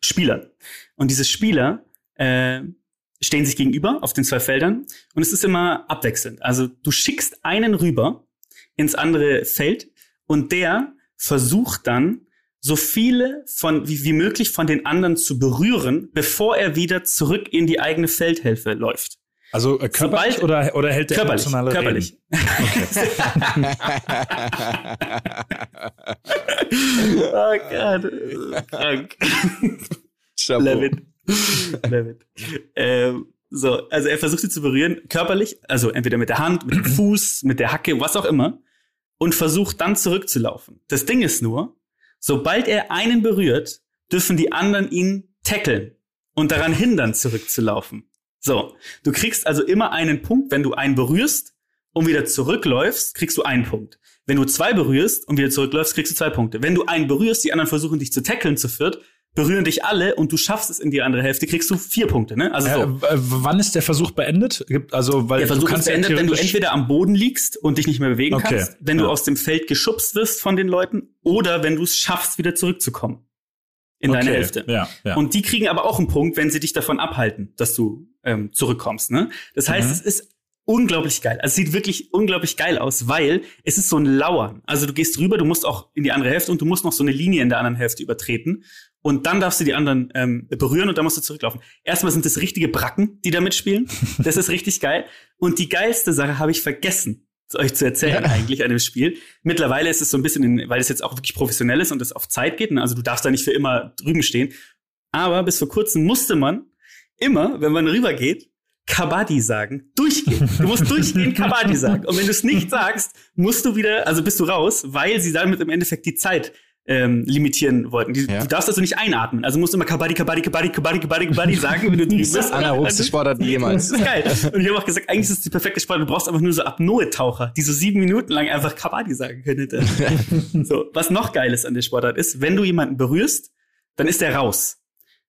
Spielern. Und diese Spieler äh, stehen sich gegenüber auf den zwei Feldern. Und es ist immer abwechselnd. Also du schickst einen rüber ins andere Feld und der versucht dann so viele von wie, wie möglich von den anderen zu berühren, bevor er wieder zurück in die eigene Feldhälfte läuft. Also äh, körperlich Sobald- oder, oder hält der Körperlich, emotionale körperlich. oh Gott, krank. Chapeau. Love it. Love it. Ähm, so, also er versucht sie zu berühren, körperlich, also entweder mit der Hand, mit dem Fuß, mit der Hacke, was auch immer, und versucht dann zurückzulaufen. Das Ding ist nur, sobald er einen berührt, dürfen die anderen ihn tackeln und daran hindern, zurückzulaufen. So, du kriegst also immer einen Punkt, wenn du einen berührst und wieder zurückläufst, kriegst du einen Punkt. Wenn du zwei berührst und wieder zurückläufst, kriegst du zwei Punkte. Wenn du einen berührst, die anderen versuchen dich zu tackeln zu viert, berühren dich alle und du schaffst es in die andere Hälfte, kriegst du vier Punkte. Ne? Also so. Äh, wann ist der Versuch beendet? Gibt- Also, weil Der Versuch du ist kannst ja beendet, wenn du entweder am Boden liegst und dich nicht mehr bewegen Okay, kannst, wenn du ja. aus dem Feld geschubst wirst von den Leuten oder wenn du es schaffst, wieder zurückzukommen in deine Okay, Hälfte. Ja, ja. Und die kriegen aber auch einen Punkt, wenn sie dich davon abhalten, dass du ähm, zurückkommst. Ne? Das heißt, Mhm. es ist unglaublich geil. Also es sieht wirklich unglaublich geil aus, weil es ist so ein Lauern. Also du gehst rüber, du musst auch in die andere Hälfte und du musst noch so eine Linie in der anderen Hälfte übertreten. Und dann darfst du die anderen ähm, berühren und dann musst du zurücklaufen. Erstmal sind das richtige Bracken, die da mitspielen. Das ist richtig geil. Und die geilste Sache habe ich vergessen euch zu erzählen ja. eigentlich an dem Spiel. Mittlerweile ist es so ein bisschen, in, weil es jetzt auch wirklich professionell ist und es auf Zeit geht. Ne? Also du darfst da nicht für immer drüben stehen. Aber bis vor kurzem musste man immer, wenn man rübergeht, Kabaddi sagen. Durchgehen. Du musst durchgehend Kabaddi sagen. Und wenn du es nicht sagst, musst du wieder, also bist du raus, weil sie damit im Endeffekt die Zeit ähm, limitieren wollten. Die, ja. Du darfst also nicht einatmen. Also musst du immer Kabaddi, Kabaddi, Kabaddi, Kabaddi, Kabaddi, Kabaddi sagen, wenn du drüben bist. Das ist anaerobste Sportart jemals. Das ist geil. Und ich habe auch gesagt, eigentlich ist es die perfekte Sportart. Du brauchst einfach nur so Apnoe-Taucher, die so sieben Minuten lang einfach Kabaddi sagen können. so, was noch geil ist an der Sportart ist, wenn du jemanden berührst, dann ist der raus.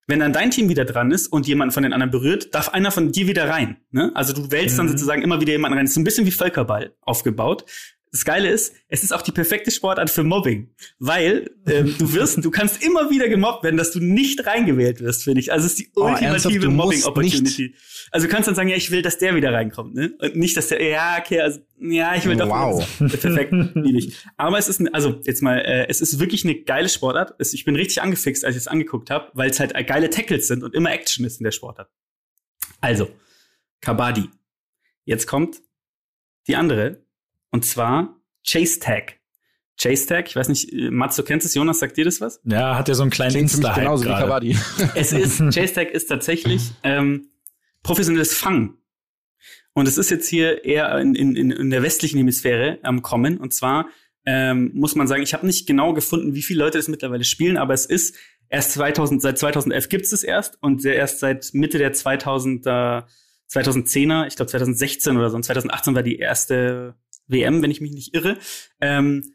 Wenn dann dein Team wieder dran ist und jemand von den anderen berührt, darf einer von dir wieder rein. Ne? Also du wählst mhm. dann sozusagen immer wieder jemanden rein. Das ist ein bisschen wie Völkerball aufgebaut das Geile ist, es ist auch die perfekte Sportart für Mobbing, weil ähm, du wirst, du kannst immer wieder gemobbt werden, dass du nicht reingewählt wirst, finde ich. Also es ist die oh, ultimative oh, Mobbing-Opportunity. Also du kannst dann sagen, ja, ich will, dass der wieder reinkommt, ne? Und nicht, dass der, ja, okay, also, ja, ich will doch. Wow. Perfekt, liebe ich. Aber es ist, also jetzt mal, äh, es ist wirklich eine geile Sportart. Es, ich bin richtig angefixt, als ich es angeguckt habe, weil es halt geile Tackles sind und immer Action ist in der Sportart. Also, Kabaddi. Jetzt kommt die andere, und zwar Chase Tag. Chase Tag, ich weiß nicht, äh, Mats, du kennst es, Jonas, sagt dir das was? Ja, hat ja so einen kleinen Klingt Insta genauso wie Kabaddi. Es ist, Chase Tag ist tatsächlich ähm, professionelles Fangen. Und es ist jetzt hier eher in, in, in der westlichen Hemisphäre am Kommen. Und zwar ähm, muss man sagen, ich habe nicht genau gefunden, wie viele Leute das mittlerweile spielen, aber es ist erst 2000, seit 2011 gibt es es erst und erst seit Mitte der 2000er, 2010er, ich glaube 2016 oder so, und 2018 war die erste WM, wenn ich mich nicht irre. Ähm,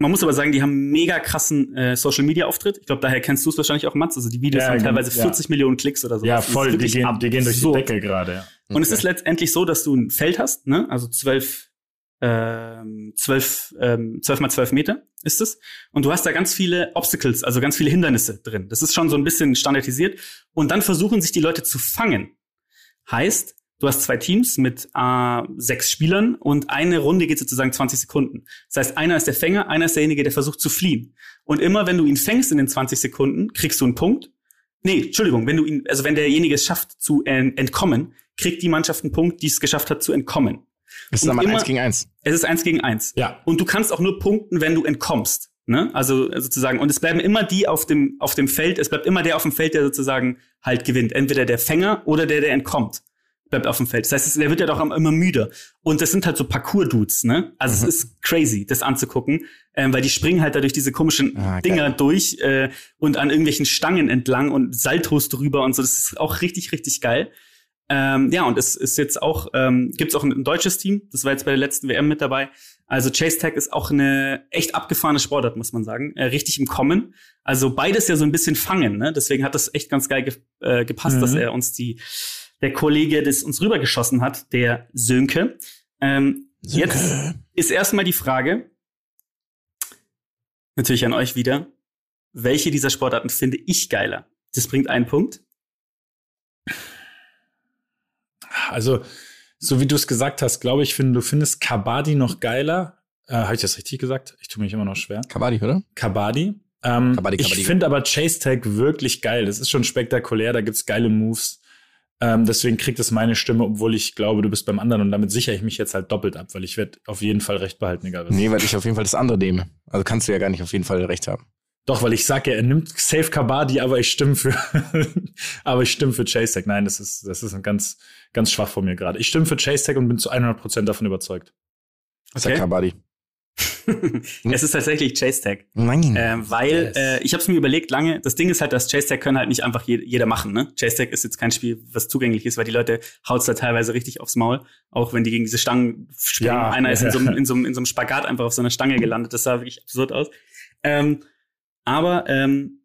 man muss aber sagen, die haben mega krassen äh, Social Media Auftritt. Ich glaube, daher kennst du es wahrscheinlich auch, Mats. Also die Videos ja, haben teilweise ja. 40 Millionen Klicks oder so. Ja, voll. Die gehen, die gehen durch die Decke gerade. Ja. Und okay. es ist letztendlich so, dass du ein Feld hast, ne? Also zwölf, ähm, zwölf, ähm, zwölf mal zwölf Meter ist es. Und du hast da ganz viele Obstacles, also ganz viele Hindernisse drin. Das ist schon so ein bisschen standardisiert. Und dann versuchen sich die Leute zu fangen. Heißt, Du hast zwei Teams mit äh, sechs Spielern und eine Runde geht sozusagen 20 Sekunden. Das heißt, einer ist der Fänger, einer ist derjenige, der versucht zu fliehen. Und immer wenn du ihn fängst in den 20 Sekunden, kriegst du einen Punkt. Nee, Entschuldigung, wenn du ihn, also wenn derjenige es schafft zu entkommen, kriegt die Mannschaft einen Punkt, die es geschafft hat zu entkommen. Es ist aber eins gegen eins. Es ist eins gegen eins. Ja. Und du kannst auch nur punkten, wenn du entkommst. Ne? Also sozusagen, und es bleiben immer die auf dem, auf dem Feld, es bleibt immer der auf dem Feld, der sozusagen halt gewinnt. Entweder der Fänger oder der, der entkommt bleibt auf dem Feld. Das heißt, der wird ja doch immer müde. Und das sind halt so Parcours-Dudes, ne? Also mhm. es ist crazy, das anzugucken, ähm, weil die springen halt da durch diese komischen ah, Dinger durch äh, und an irgendwelchen Stangen entlang und Saltos drüber und so. Das ist auch richtig, richtig geil. Ähm, ja, und es ist jetzt auch, ähm, gibt es auch ein, ein, deutsches Team, das war jetzt bei der letzten WM mit dabei. Also Chase Tag ist auch eine echt abgefahrene Sportart, muss man sagen. Äh, richtig im Kommen. Also beides ja so ein bisschen fangen, ne? Deswegen hat das echt ganz geil ge äh, gepasst, mhm. dass er uns die der Kollege, das uns rübergeschossen hat, der Sönke. Ähm, Sönke. Jetzt ist erstmal die Frage, natürlich an euch wieder, welche dieser Sportarten finde ich geiler? Das bringt einen Punkt. Also, so wie du es gesagt hast, glaube ich, finde, du findest Kabadi noch geiler. Äh, Habe ich das richtig gesagt? Ich tue mich immer noch schwer. Kabadi, oder? Kabadi. Ähm, Kabadi, Kabadi. Ich finde aber Chase Tag wirklich geil. Das ist schon spektakulär, da gibt's geile Moves. Ähm, deswegen kriegt es meine Stimme, obwohl ich glaube, du bist beim anderen und damit sichere ich mich jetzt halt doppelt ab, weil ich werde auf jeden Fall recht behalten, egal was. Nee, weil ich auf jeden Fall das andere nehme. Also kannst du ja gar nicht auf jeden Fall recht haben. Doch, weil ich sage ja, er nimmt Safe Kabadi, aber ich stimme für, aber ich stimme für Chase. Nein, das ist, das ist ein ganz, ganz schwach von mir gerade. Ich stimme für Chase und bin zu 100% davon überzeugt. Okay. Sag Kabadi. es ist tatsächlich Chase Tag. Nein. Äh, weil yes. äh, ich habe es mir überlegt lange. Das Ding ist halt, dass Chase Tag können halt nicht einfach je, jeder machen. Ne? Chase Tag ist jetzt kein Spiel, was zugänglich ist, weil die Leute haut's da teilweise richtig aufs Maul, auch wenn die gegen diese Stangen springen. Ja, Einer ist in so, einem, in, so einem, in so einem Spagat einfach auf so einer Stange gelandet. Das sah wirklich absurd aus. Ähm, aber ähm,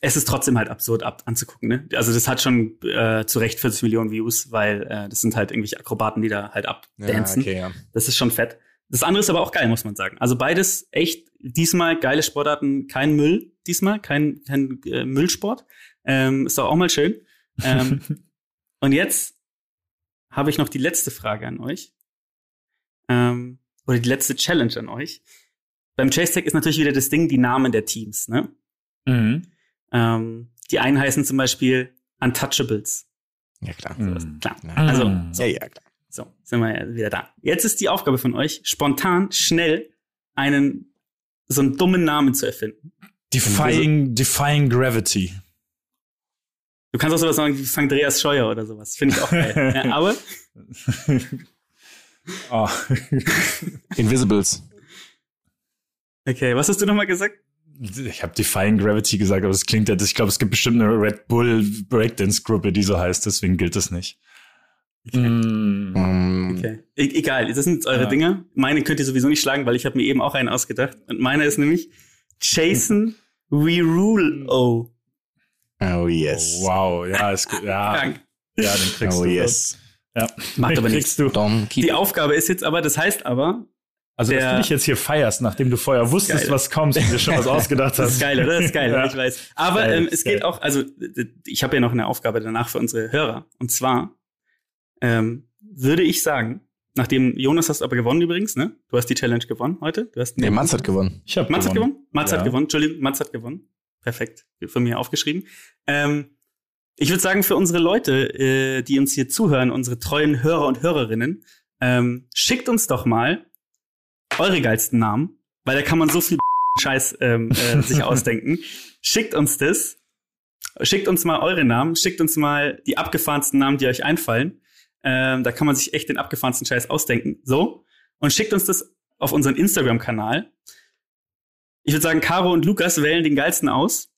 es ist trotzdem halt absurd ab anzugucken. Ne? Also das hat schon äh, zu Recht 40 Millionen Views, weil äh, das sind halt irgendwelche Akrobaten, die da halt abdancen. Ja, okay, ja. Das ist schon fett. Das andere ist aber auch geil, muss man sagen. Also beides echt diesmal geile Sportarten, kein Müll diesmal, kein, kein äh, Müllsport. Ähm, ist doch auch mal schön. Ähm, und jetzt habe ich noch die letzte Frage an euch. ähm, oder die letzte Challenge an euch. Beim Chase Tag ist natürlich wieder das Ding, die Namen der Teams. Ne? Mhm. Ähm, die einen heißen zum Beispiel Untouchables. Ja, klar. Mhm. Klar. Mhm. Also, Ja, ja, klar. So, sind wir ja wieder da. Jetzt ist die Aufgabe von euch, spontan, schnell einen, so einen dummen Namen zu erfinden. Defying, defying Gravity. Du kannst auch sowas sagen wie Fangdreas Scheuer oder sowas. Finde ich auch geil. ja, aber Oh. Invisibles. Okay, was hast du nochmal gesagt? Ich habe Defying Gravity gesagt, aber es klingt ja, ich glaube, es gibt bestimmt eine Red Bull Breakdance-Gruppe, die so heißt, deswegen gilt das nicht. Mm. Ähm, Okay. E egal, das sind jetzt eure Ja. Dinger. Meine könnt ihr sowieso nicht schlagen, weil ich habe mir eben auch einen ausgedacht. Und meiner ist nämlich Jason We Rule O. Oh, yes. Oh, wow, ja, ist gut. Ja, ja, den kriegst Oh, du. yes. Ja. Macht Den aber kriegst du. Donkey. Die Aufgabe ist jetzt aber, das heißt aber, Also, dass du dich jetzt hier feierst, nachdem du vorher wusstest, Geil. was kommt und dir schon was ausgedacht hast. das ist geil, oder? Das ist geil, Ja. ich weiß. Aber Geil, ähm, es geht geil. auch, also ich habe ja noch eine Aufgabe danach für unsere Hörer. Und zwar ähm, würde ich sagen, nachdem Jonas hast aber gewonnen übrigens, ne? Du hast die Challenge gewonnen heute. Du hast Nee, Mats hat gewonnen. Ich habe Mats hat gewonnen? Mats Ja. hat gewonnen. Entschuldigung, Mats hat gewonnen. Perfekt. Von mir aufgeschrieben. Ähm, ich würde sagen, für unsere Leute, äh, die uns hier zuhören, unsere treuen Hörer und Hörerinnen, ähm, schickt uns doch mal eure geilsten Namen, weil da kann man so viel Scheiß ähm, äh, sich ausdenken. Schickt uns das. Schickt uns mal eure Namen. Schickt uns mal die abgefahrensten Namen, die euch einfallen. Ähm, da kann man sich echt den abgefahrensten Scheiß ausdenken. So. Und schickt uns das auf unseren Instagram-Kanal. Ich würde sagen, Caro und Lukas wählen den geilsten aus,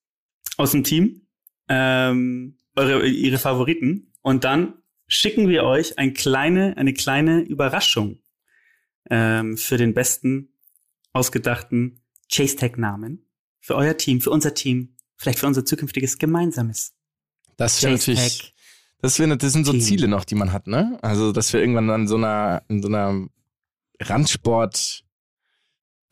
aus dem Team, ähm, eure, ihre Favoriten. Und dann schicken wir euch ein kleine, eine kleine Überraschung ähm, für den besten ausgedachten Chase Tag Namen. Für euer Team, für unser Team, vielleicht für unser zukünftiges gemeinsames Das wäre natürlich. Das, wär, das sind so Team. Ziele noch, die man hat, ne? Also, dass wir irgendwann an so einer, in so einer Randsport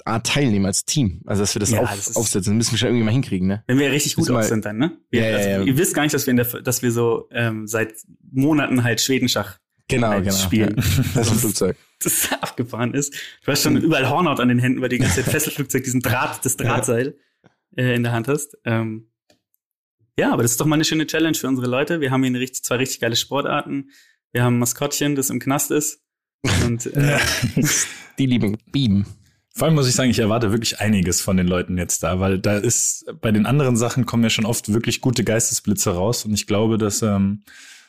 Art teilnehmen als Team. Also, dass wir das, Ja, auf, das aufsetzen. Das müssen wir schon irgendwie mal hinkriegen, ne? Wenn wir richtig gut auf sind dann, ne? Wir, Ja, ja, also, ja. Ihr wisst gar nicht, dass wir, in der, dass wir so ähm, seit Monaten halt Schwedenschach Genau, halt genau. spielen. Das ist ein Flugzeug. das abgefahren ist. Du hast schon überall Hornhaut an den Händen, weil du die ganze Zeit Fesselflugzeug, diesen Draht, das Drahtseil äh, in der Hand hast. Ähm, ja, aber das ist doch mal eine schöne Challenge für unsere Leute. Wir haben hier eine richtig, zwei richtig geile Sportarten. Wir haben ein Maskottchen, das im Knast ist. Und äh, Die lieben Beam. Vor allem muss ich sagen, ich erwarte wirklich einiges von den Leuten jetzt da, weil da ist, bei den anderen Sachen kommen ja schon oft wirklich gute Geistesblitze raus und ich glaube, dass, ähm,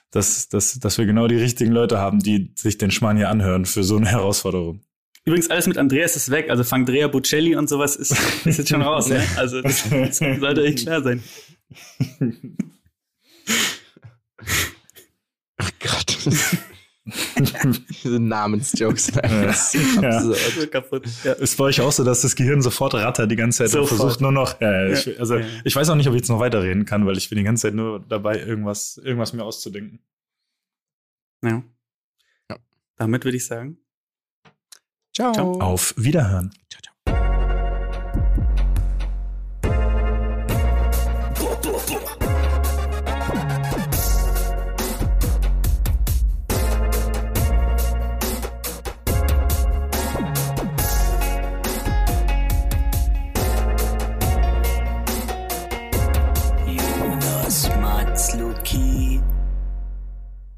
dass, dass, dass wir genau die richtigen Leute haben, die sich den Schmarrn hier anhören für so eine Herausforderung. übrigens alles mit Andreas ist weg. Also Fangdrea Bocelli und sowas ist, ist jetzt schon raus. Ne? Also das, das sollte euch klar sein. Oh Gott. Diese Namensjokes. Ja. So. Ja. Ist bei euch auch so, dass das Gehirn sofort rattert die ganze Zeit und Sofort. versucht nur noch, ja, ja, ich, also Ja. ich weiß auch nicht, ob ich jetzt noch weiterreden kann, weil ich bin die ganze Zeit nur dabei, irgendwas, irgendwas mir auszudenken. Ja. Ja. Damit würde ich sagen. Ciao. Ciao. Auf Wiederhören. Jonas